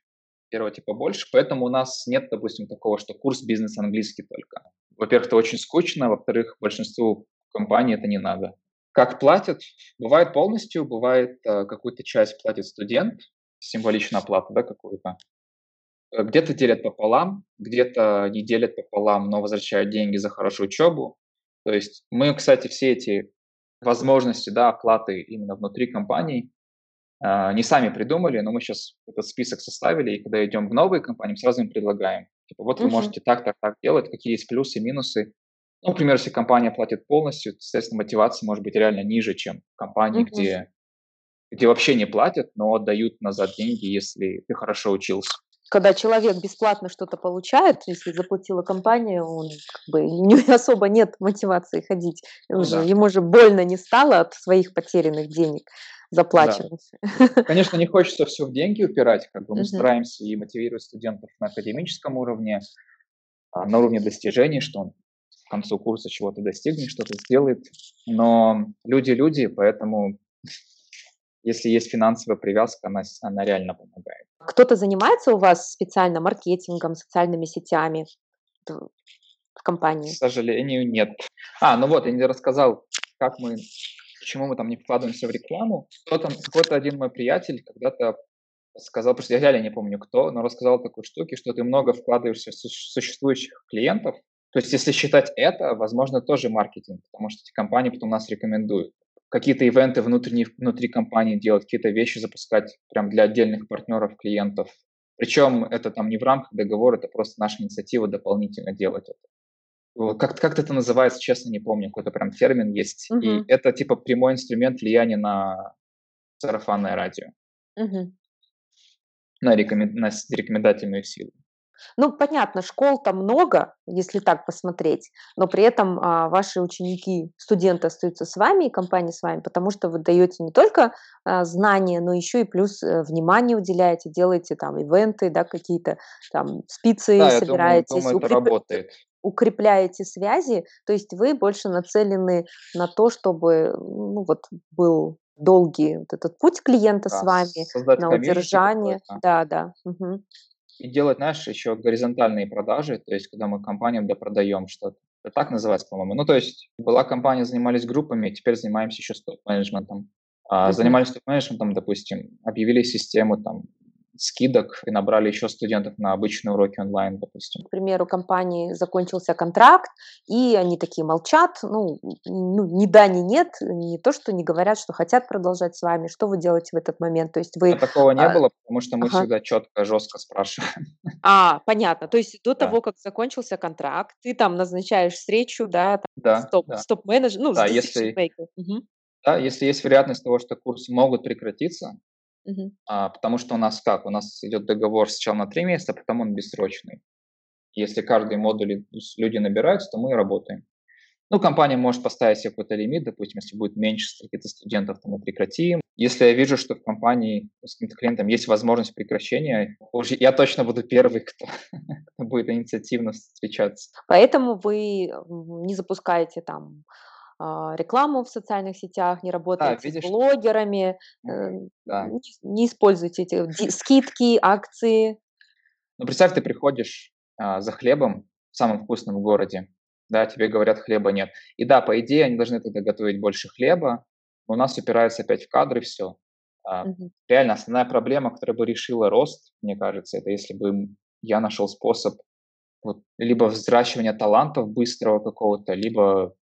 Первого типа больше, поэтому у нас нет, допустим, такого, что курс бизнес английский только. Во-первых, это очень скучно, во-вторых, большинству компаний это не надо. Как платят? Бывает полностью, бывает э, какую-то часть платит студент, символичную оплату, да, какую-то. Э, где-то делят пополам, где-то не делят пополам, но возвращают деньги за хорошую учебу. То есть мы, кстати, все эти возможности да, оплаты именно внутри компаний э, не сами придумали, но мы сейчас этот список составили, и когда идем в новые компании, сразу им предлагаем. Типа, вот вы можете так, так, так делать, какие есть плюсы, минусы. Ну, например, если компания платит полностью, соответственно, мотивация может быть реально ниже, чем в компании, uh-huh. где, где вообще не платят, но отдают назад деньги, если ты хорошо учился когда человек бесплатно что-то получает, если заплатила компания, он как бы не особо нет мотивации ходить. Ну, уже, да. Ему же больно не стало от своих потерянных денег заплаченных. Да. Конечно, не хочется все в деньги упирать, как бы мы uh-huh. стараемся и мотивировать студентов на академическом уровне, а, на уровне достижений, что он к концу курса чего-то достигнет, что-то сделает. Но люди люди, поэтому если есть финансовая привязка, она, она реально помогает. Кто-то занимается у вас специально маркетингом, социальными сетями в компании? К сожалению, нет. А, ну вот, я не рассказал, как мы, почему мы там не вкладываемся в рекламу. Кто-то, какой-то один мой приятель когда-то сказал, просто я реально не помню кто, но рассказал такой штуки, что ты много вкладываешься в существующих клиентов. То есть, если считать это, возможно, тоже маркетинг, потому что эти компании потом нас рекомендуют какие-то ивенты внутренние, внутри компании делать, какие-то вещи запускать прям для отдельных партнеров, клиентов. Причем это там не в рамках договора, это просто наша инициатива дополнительно делать это. Как, как это называется, честно не помню, какой-то прям термин есть. Uh-huh. И это типа прямой инструмент влияния на сарафанное радио. Uh-huh. На, рекомен... на рекомендательную силу. Ну, понятно, школ там много, если так посмотреть, но при этом а, ваши ученики, студенты остаются с вами и компания с вами, потому что вы даете не только а, знания, но еще и плюс а, внимание уделяете, делаете там ивенты, да, какие-то там спицы да, собираетесь. Я думаю, думаю, укреп... это работает укрепляете связи, то есть вы больше нацелены на то, чтобы ну, вот был долгий вот этот путь клиента да, с вами, на удержание. Да, да. Угу и делать, знаешь, еще горизонтальные продажи, то есть когда мы компаниям допродаем что-то. Это так называется, по-моему. Ну, то есть была компания, занимались группами, теперь занимаемся еще стоп-менеджментом. А, занимались стоп-менеджментом, допустим, объявили систему там скидок и набрали еще студентов на обычные уроки онлайн, допустим. К примеру, компании закончился контракт, и они такие молчат, ну, ну, ни да, ни нет, не то, что не говорят, что хотят продолжать с вами, что вы делаете в этот момент, то есть вы... Но такого не а, было, потому что мы ага. всегда четко, жестко спрашиваем. А, понятно, то есть до да. того, как закончился контракт, ты там назначаешь встречу, да, там, да, стоп, да. стоп-менеджер, ну, да, если, угу. да, если есть вероятность того, что курсы могут прекратиться, Угу. А, потому что у нас как? У нас идет договор сначала на три месяца, а потом он бессрочный. Если каждый модуль люди набираются, то мы работаем. Ну, компания может поставить себе какой-то лимит, допустим, если будет меньше каких-то студентов, то мы прекратим. Если я вижу, что в компании с каким-то клиентом есть возможность прекращения, уже я точно буду первый, кто, кто будет инициативно встречаться. Поэтому вы не запускаете там рекламу в социальных сетях, не работаете да, с блогерами, э, да. не, не используйте эти скидки, акции. Ну, представь, ты приходишь а, за хлебом в самом вкусном городе, да, тебе говорят, хлеба нет. И да, по идее, они должны тогда готовить больше хлеба, но у нас упирается опять в кадры все. А, угу. Реально, основная проблема, которая бы решила рост, мне кажется, это если бы я нашел способ вот, либо взращивания талантов быстрого какого-то, либо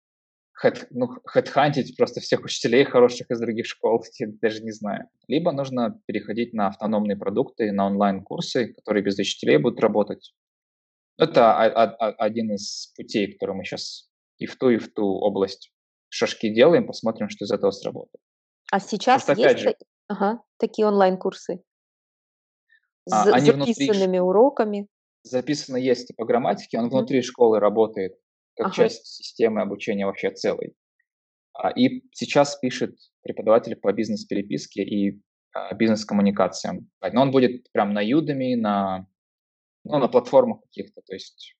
хэт, ну, хедхантить просто всех учителей хороших из других школ, я даже не знаю. Либо нужно переходить на автономные продукты, на онлайн-курсы, которые без учителей будут работать. Это один из путей, который мы сейчас и в ту, и в ту область шашки делаем, посмотрим, что из этого сработает. А сейчас Просто, есть же, ага, такие онлайн-курсы с а, записанными внутри, уроками? Записано есть по грамматике, он mm-hmm. внутри школы работает как ага. часть системы обучения вообще целой. А, и сейчас пишет преподаватель по бизнес-переписке и а, бизнес-коммуникациям. Но он будет прям на Udemy, на, ну, на платформах каких-то, то есть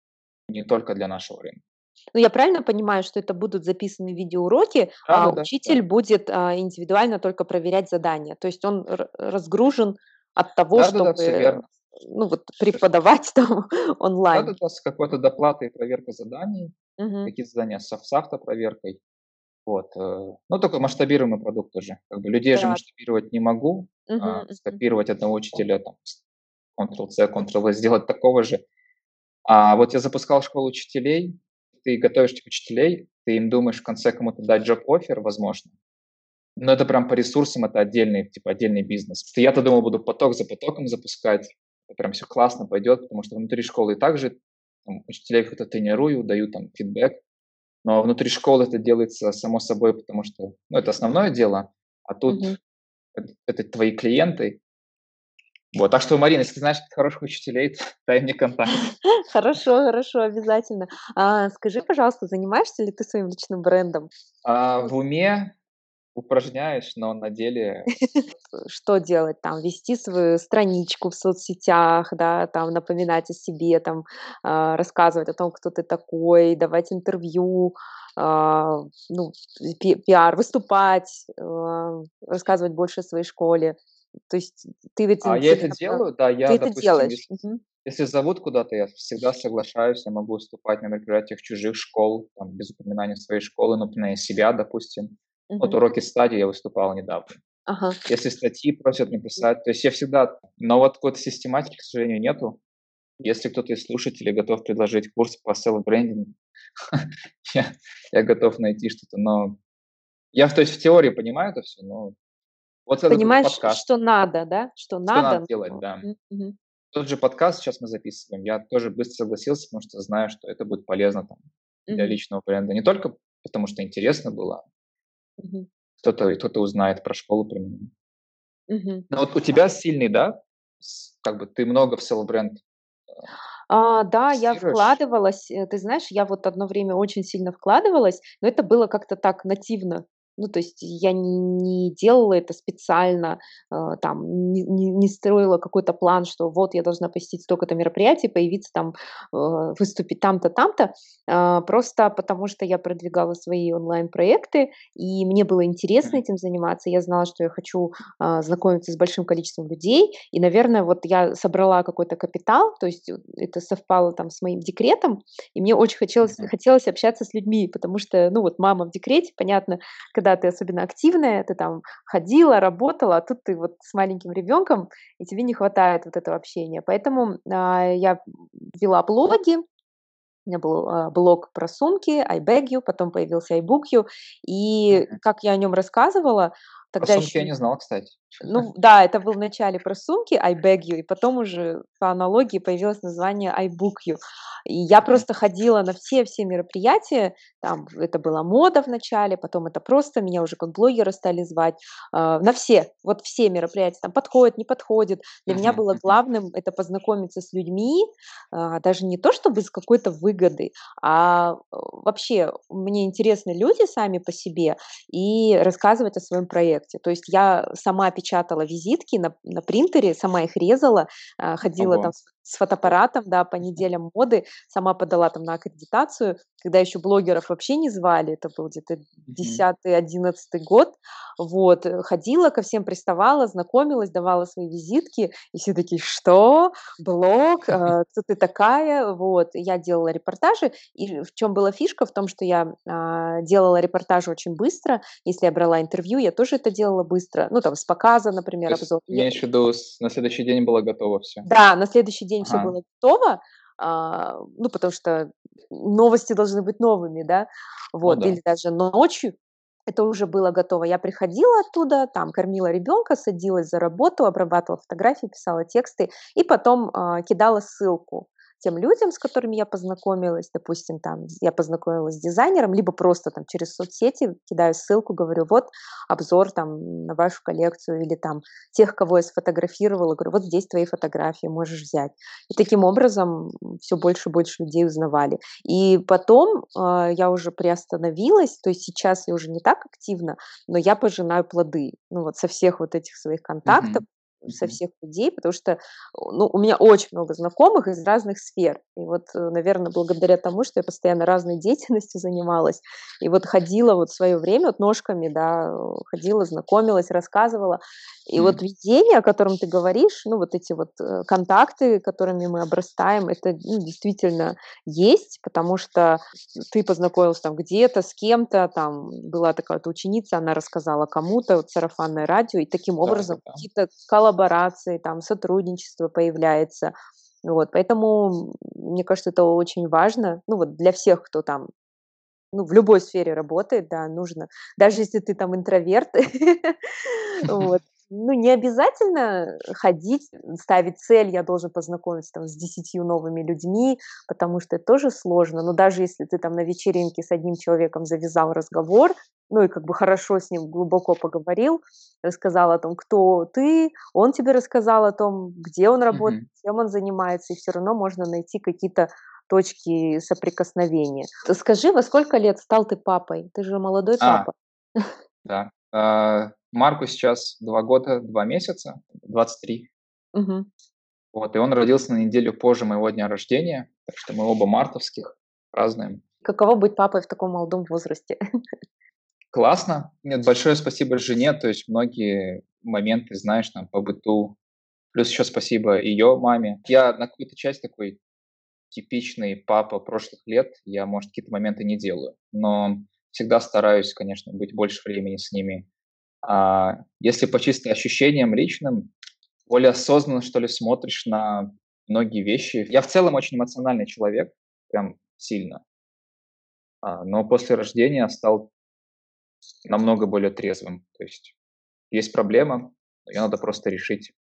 не только для нашего рынка. Ну, я правильно понимаю, что это будут записаны видеоуроки, да, а да, учитель да. будет а, индивидуально только проверять задания. То есть он разгружен от того, да, чтобы да, да, ну, вот, преподавать там онлайн. Да, да, с какой-то доплатой и проверка заданий, угу. какие задания с, автопроверкой. Вот. Э, ну, только масштабируемый продукт уже. Как бы людей да. же масштабировать не могу, угу, а, скопировать одного учителя, там, Ctrl-C, Ctrl-V, сделать такого же. А вот я запускал школу учителей, ты готовишь типа, учителей, ты им думаешь в конце кому-то дать job-офер, возможно, но это прям по ресурсам, это отдельный, типа, отдельный бизнес. Я-то думал, буду поток за потоком запускать, это прям все классно пойдет, потому что внутри школы также там, учителей как-то тренирую, даю там фидбэк, но внутри школы это делается само собой, потому что, ну, это основное дело, а тут mm-hmm. это, это твои клиенты, вот, так что, Марина, если ты знаешь хороших учителей, то дай мне контакт. Хорошо, хорошо, обязательно. А, скажи, пожалуйста, занимаешься ли ты своим личным брендом? А, в уме упражняешь, но на деле... Что делать там? Вести свою страничку в соцсетях, да, там напоминать о себе, там а, рассказывать о том, кто ты такой, давать интервью, а, ну, пиар, выступать, а, рассказывать больше о своей школе. То есть ты ведь... А я это делаю, да, я, ты допустим, это делаешь. Если, угу. если зовут куда-то, я всегда соглашаюсь, я могу выступать на мероприятиях чужих школ, там, без упоминания своей школы, например, себя, допустим. Угу. Вот уроки стадии я выступал недавно. Ага. Если статьи просят написать, то есть я всегда... Но вот какой-то систематики, к сожалению, нету. Если кто-то из слушателей готов предложить курс по селф-брендингу, я, я готов найти что-то, но я, то есть, в теории понимаю это все, но вот Понимаешь, что надо, да? Что, что надо, надо делать, да. Угу. Тот же подкаст сейчас мы записываем. Я тоже быстро согласился, потому что знаю, что это будет полезно там, для угу. личного бренда. Не только потому, что интересно было, угу. кто-то кто узнает про школу. Угу. Но вот у тебя сильный, да? Как бы ты много в селл-бренд а, да, я вкладывалась, э, ты знаешь, я вот одно время очень сильно вкладывалась, но это было как-то так нативно. Ну, то есть я не, не делала это специально, э, там, не, не строила какой-то план, что вот я должна посетить столько-то мероприятий, появиться там, э, выступить там-то, там-то, э, просто потому что я продвигала свои онлайн-проекты, и мне было интересно этим заниматься, я знала, что я хочу э, знакомиться с большим количеством людей, и, наверное, вот я собрала какой-то капитал, то есть это совпало там с моим декретом, и мне очень хотелось, хотелось общаться с людьми, потому что, ну, вот мама в декрете, понятно, когда когда ты особенно активная, ты там ходила, работала, а тут ты вот с маленьким ребенком, и тебе не хватает вот этого общения. Поэтому а, я вела блоги, у меня был а, блог про сумки, I beg you, потом появился I book you, и как я о нем рассказывала, Тогда про сумки еще... я не знал, кстати. Ну да, это был в начале про сумки I beg you, и потом уже по аналогии появилось название I book you. И я просто ходила на все-все мероприятия, там это была мода в начале, потом это просто, меня уже как блогера стали звать, э, на все, вот все мероприятия, там подходит, не подходит. Для меня было главным это познакомиться с людьми, э, даже не то чтобы с какой-то выгодой, а вообще мне интересны люди сами по себе и рассказывать о своем проекте. То есть я сама печатала визитки на, на принтере, сама их резала, э, ходила Ого. там с фотоаппаратом, да, по неделям моды, сама подала там на аккредитацию, когда еще блогеров вообще не звали, это был где-то 10-11 год, вот, э, ходила ко всем, приставала, знакомилась, давала свои визитки, и все такие, что? Блог? Э, кто ты такая? Вот, я делала репортажи, и в чем была фишка? В том, что я а, делала репортажи очень быстро, если я брала интервью, я тоже это делала быстро, ну, там, с показа, например, обзор. Имеешь в виду, на следующий день было готово все? Да, на следующий день все было готово, а, ну, потому что новости должны быть новыми, да, вот, ну, да. или даже ночью, это уже было готово. Я приходила оттуда, там кормила ребенка, садилась за работу, обрабатывала фотографии, писала тексты и потом э, кидала ссылку тем людям, с которыми я познакомилась, допустим, там я познакомилась с дизайнером, либо просто там через соцсети кидаю ссылку, говорю, вот обзор там на вашу коллекцию или там тех, кого я сфотографировала, говорю, вот здесь твои фотографии, можешь взять. И таким образом все больше и больше людей узнавали. И потом э, я уже приостановилась, то есть сейчас я уже не так активно, но я пожинаю плоды, ну вот со всех вот этих своих контактов, mm-hmm со всех людей, потому что ну, у меня очень много знакомых из разных сфер. И вот, э, наверное, благодаря тому, что я постоянно разной деятельностью занималась, и вот ходила вот свое время вот ножками, да, ходила, знакомилась, рассказывала. И mm. вот видение, о котором ты говоришь, ну, вот эти вот э, контакты, которыми мы обрастаем, это ну, действительно есть, потому что ты познакомился там где-то с кем-то, там была такая вот ученица, она рассказала кому-то, вот сарафанное радио, и таким образом да, да. какие-то коллаборации, там, сотрудничество появляется. Вот, поэтому, мне кажется, это очень важно, ну, вот для всех, кто там ну, в любой сфере работает, да, нужно, даже если ты там интроверт, вот, ну, не обязательно ходить, ставить цель, я должен познакомиться там с десятью новыми людьми, потому что это тоже сложно, но даже если ты там на вечеринке с одним человеком завязал разговор, ну и как бы хорошо с ним глубоко поговорил, рассказал о том, кто ты, он тебе рассказал о том, где он работает, mm-hmm. чем он занимается, и все равно можно найти какие-то точки соприкосновения. Скажи, во сколько лет стал ты папой? Ты же молодой а, папа. Да. А, Марку сейчас два года, два месяца, 23. Угу. Вот, и он родился на неделю позже моего дня рождения, так что мы оба мартовских празднуем. Каково быть папой в таком молодом возрасте? Классно. Нет, большое спасибо жене, то есть многие моменты, знаешь, там, по быту. Плюс еще спасибо ее маме. Я на какую-то часть такой типичный папа прошлых лет, я, может, какие-то моменты не делаю, но всегда стараюсь, конечно, быть больше времени с ними, а если по чисто ощущениям личным, более осознанно, что ли, смотришь на многие вещи. Я в целом очень эмоциональный человек, прям сильно. А, но после рождения стал намного более трезвым. То есть есть проблема, ее надо просто решить.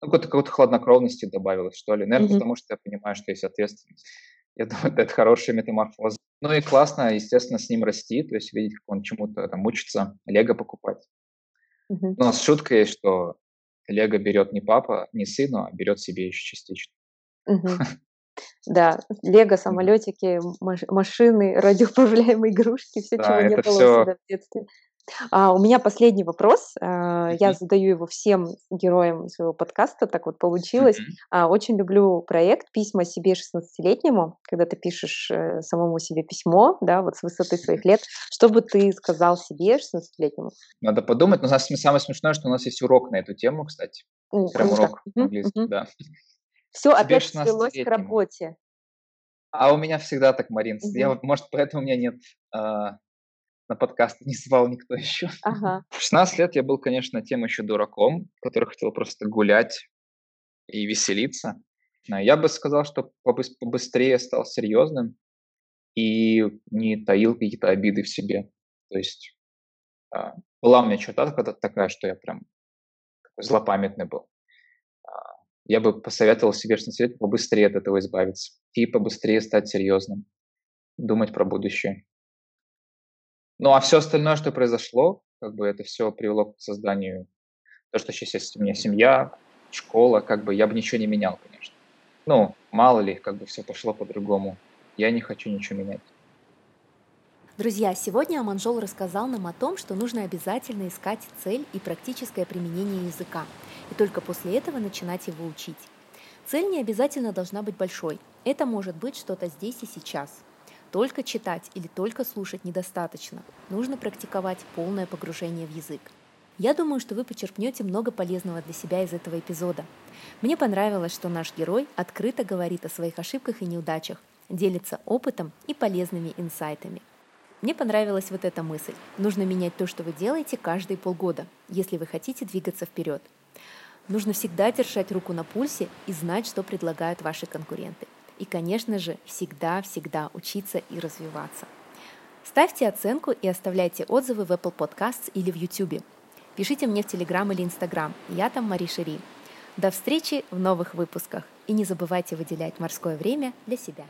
Ну, какой-то, какой-то хладнокровности добавилось, что ли. Наверное, mm-hmm. потому что я понимаю, что есть ответственность. Я думаю, это хороший метаморфоз. Ну и классно, естественно, с ним расти, то есть видеть, как он чему-то там учится, лего покупать. У нас шутка есть, что Лего берет не папа, не сыну, а берет себе еще частично. Да, Лего, самолетики, машины, радиоуправляемые игрушки, все, чего не было себя в детстве. А, у меня последний вопрос. А, я задаю его всем героям своего подкаста, так вот получилось. А, очень люблю проект «Письма себе 16-летнему», когда ты пишешь э, самому себе письмо, да, вот с высоты своих лет. Что бы ты сказал себе 16-летнему? Надо подумать. Но самое смешное, что у нас есть урок на эту тему, кстати. Прям урок английский, да. Все опять свелось к работе. А у меня всегда так, Марин. Я, может, поэтому у меня нет на подкаст не звал никто еще. Ага. В 16 лет я был, конечно, тем еще дураком, который хотел просто гулять и веселиться. Я бы сказал, что побыстрее стал серьезным и не таил какие-то обиды в себе. То есть а, была у меня черта такая, что я прям злопамятный был. А, я бы посоветовал себе 16 лет побыстрее от этого избавиться и побыстрее стать серьезным, думать про будущее. Ну, а все остальное, что произошло, как бы это все привело к созданию, то, что сейчас есть у меня семья, школа, как бы я бы ничего не менял, конечно. Ну, мало ли, как бы все пошло по-другому. Я не хочу ничего менять. Друзья, сегодня Аманжол рассказал нам о том, что нужно обязательно искать цель и практическое применение языка, и только после этого начинать его учить. Цель не обязательно должна быть большой. Это может быть что-то здесь и сейчас – только читать или только слушать недостаточно. Нужно практиковать полное погружение в язык. Я думаю, что вы почерпнете много полезного для себя из этого эпизода. Мне понравилось, что наш герой открыто говорит о своих ошибках и неудачах, делится опытом и полезными инсайтами. Мне понравилась вот эта мысль. Нужно менять то, что вы делаете каждые полгода, если вы хотите двигаться вперед. Нужно всегда держать руку на пульсе и знать, что предлагают ваши конкуренты. И, конечно же, всегда-всегда учиться и развиваться. Ставьте оценку и оставляйте отзывы в Apple Podcasts или в YouTube. Пишите мне в Telegram или Instagram. Я там Мари Шери. До встречи в новых выпусках. И не забывайте выделять морское время для себя.